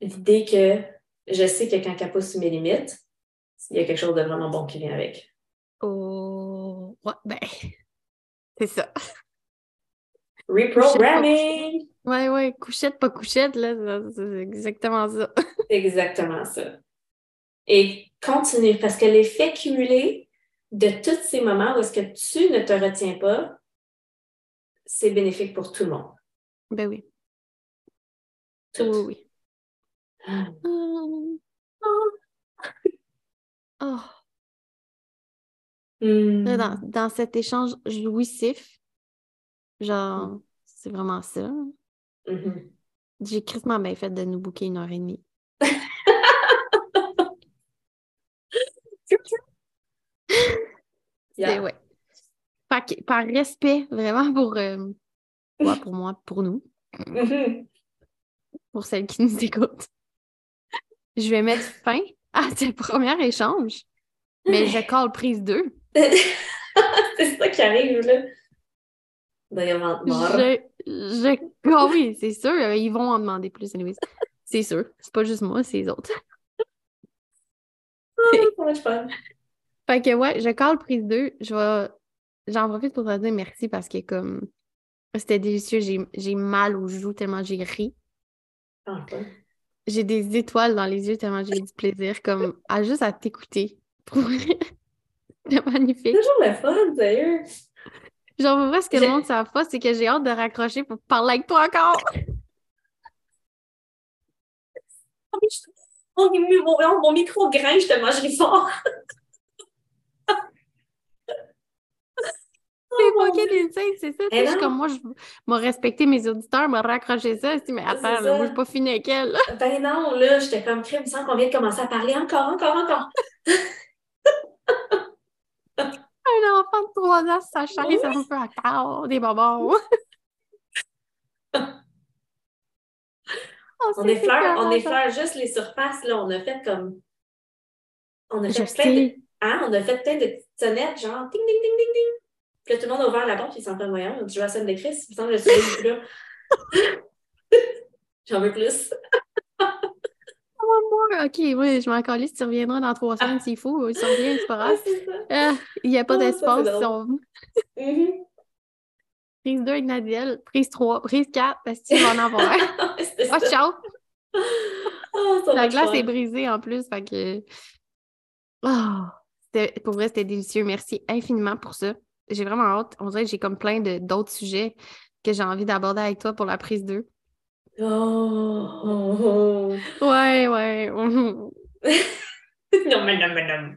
l'idée que je sais que quand elle pousse mes limites, il y a quelque chose de vraiment bon qui vient avec. Oh, ouais, ben, c'est ça. Reprogramming! Ouais, ouais, couchette, pas couchette, là, c'est exactement ça. Exactement ça. Et continue, parce que l'effet cumulé de tous ces moments où est-ce que tu ne te retiens pas, c'est bénéfique pour tout le monde. Ben oui. Tout. Oui, oui. Hum. Oh. Hmm. Dans, dans cet échange jouissif, genre, c'est vraiment ça. Mhm. J'ai crissement bien fait de nous booker une heure et demie. Yeah. Ouais. Par respect, vraiment pour, euh, ouais, pour moi, pour nous, Mhm. pour celles qui nous écoutent, je vais mettre fin à ce premier échange. Mais je colle prise 2. c'est ça qui arrive, là. D'ailleurs. Je, je... Ah oui, c'est sûr, euh, ils vont en demander plus, anyways. C'est sûr. C'est pas juste moi, c'est les autres. Ça va être fun. Fait que ouais, je colle prise 2. Je vais... J'en profite pour te dire merci parce que comme c'était délicieux, j'ai mal aux joues tellement j'ai ri. Ah. J'ai des étoiles dans les yeux tellement j'ai eu du plaisir, comme à juste à t'écouter. Pour. C'est magnifique. C'est toujours le fun, sérieux. Genre, vrai, ce que le monde savent pas, c'est que j'ai hâte de raccrocher pour parler avec toi encore. Mon, mon, mon micro grince, je te mangerai fort. C'est fucking insane, c'est ça. je suis comme moi, je m'a respecté mes auditeurs, m'a raccroché ça. Je dis, mais attends, là, moi, ça. j'ai pas fini avec elle. là. Ben non, là, j'étais comme crème, il me semble qu'on vient de commencer à parler encore, encore, encore. Un enfant de 3 ans, sa chaise, ça me fait encore des bonbons. Oh, On effleure, on effleure juste les surfaces, là. On a fait comme. On a Je fait plein de. Hein, on a fait plein de petites sonnettes, genre ding, ding, ding, ding, ding. Puis là, tout le monde a ouvert la porte, puis ils sont comme, voyons, on la scène de Chris, il me semble que je suis là. J'en veux plus. Oh, moi, ok, oui, je m'en calisse, tu reviendras dans trois semaines s'il faut. Il s'en revient, c'est pas Ah, grave. Ah, Il n'y a pas Ah, d'espace. Mhm. Prise 2 avec Nadiel, prise 3, prise 4, parce que tu vas en avoir. oh, ciao! Oh, la glace est brisée en plus, fait que. Oh, pour vrai, c'était délicieux. Merci infiniment pour ça. J'ai vraiment hâte. On dirait que j'ai comme plein d'autres sujets que j'ai envie d'aborder avec toi pour la prise 2. Oh! Ouais, ouais. non, mais non, mais non.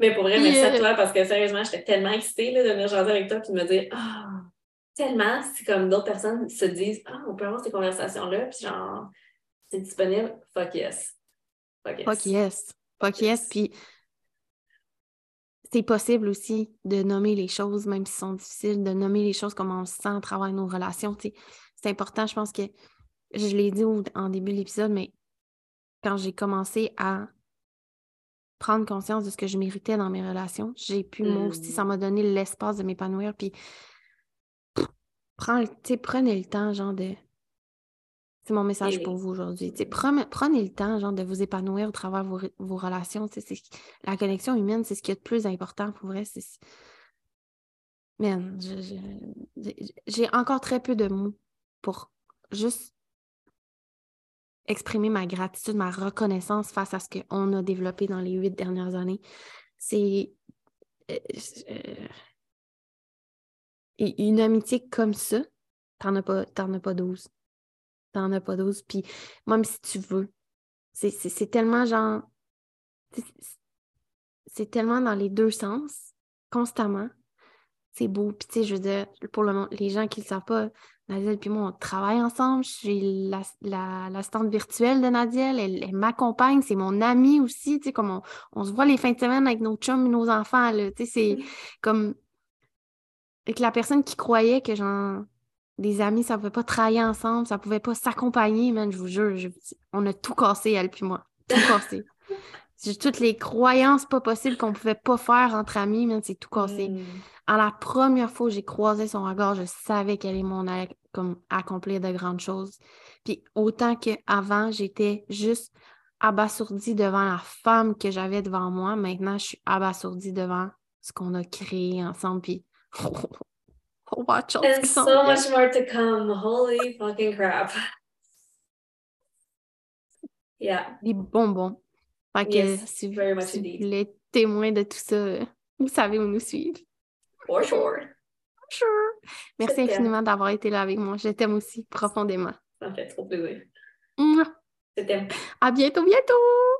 Mais pour vrai, merci à toi parce que sérieusement, j'étais tellement excitée de venir jaser avec toi et de me dire Ah, tellement, c'est comme d'autres personnes se disent Ah, on peut avoir ces conversations-là, puis genre, c'est disponible, fuck yes. Fuck yes. Fuck yes. Fuck yes. Puis c'est possible aussi de nommer les choses, même si sont difficiles, de nommer les choses comme on le sent à travers nos relations. C'est important, je pense que je l'ai dit en début de l'épisode, mais quand j'ai commencé à prendre conscience de ce que je méritais dans mes relations, j'ai pu, moi aussi, ça mmh. m'a donné l'espace de m'épanouir. Puis, prends, prenez le temps, genre, de c'est mon message pour vous aujourd'hui. Prenez, le temps genre, de vous épanouir au travers de vos, vos relations. La connexion humaine, c'est ce qui est le plus important pour vrai. Man, j'ai encore très peu de mots pour juste exprimer ma gratitude, ma reconnaissance face à ce qu'on a développé dans les huit dernières années. C'est euh, euh, une amitié comme ça, t'en as pas, t'en as pas douze t'en as pas d'autres. Puis même si tu veux, c'est tellement genre. C'est tellement dans les deux sens, constamment. C'est beau. Puis, tu sais, je veux dire, pour le, les gens qui ne le savent pas, Nadiel et moi, on travaille ensemble. Je suis l'assistante la, virtuelle de Nadiel. Elle, m'accompagne. C'est mon amie aussi. Tu sais, comme on, se voit les fins de semaine avec nos chums et nos enfants. Tu sais, c'est comme. Avec la personne qui croyait que, genre, des amis, ça ne pouvait pas travailler ensemble, ça ne pouvait pas s'accompagner, man, je vous jure. on a tout cassé, elle puis moi. Tout cassé. toutes les croyances pas possibles qu'on pouvait pas faire entre amis, man, c'est tout cassé. Mm. À la première fois que j'ai croisé son regard, je savais qu'elle est mon comme accomplir de grandes choses. Puis autant qu'avant, j'étais juste abasourdie devant la femme que j'avais devant moi, maintenant, je suis abasourdie devant ce qu'on a créé ensemble. Puis watch And so much more to come. Holy fucking crap. Yeah. Des bonbons. Fait que si, very much si vous voulez témoin de tout ça, vous savez où nous suivre. For sure. For sure. Merci infiniment d'avoir été là avec moi. Je t'aime aussi profondément. Ça fait trop plaisir. À bientôt, bientôt!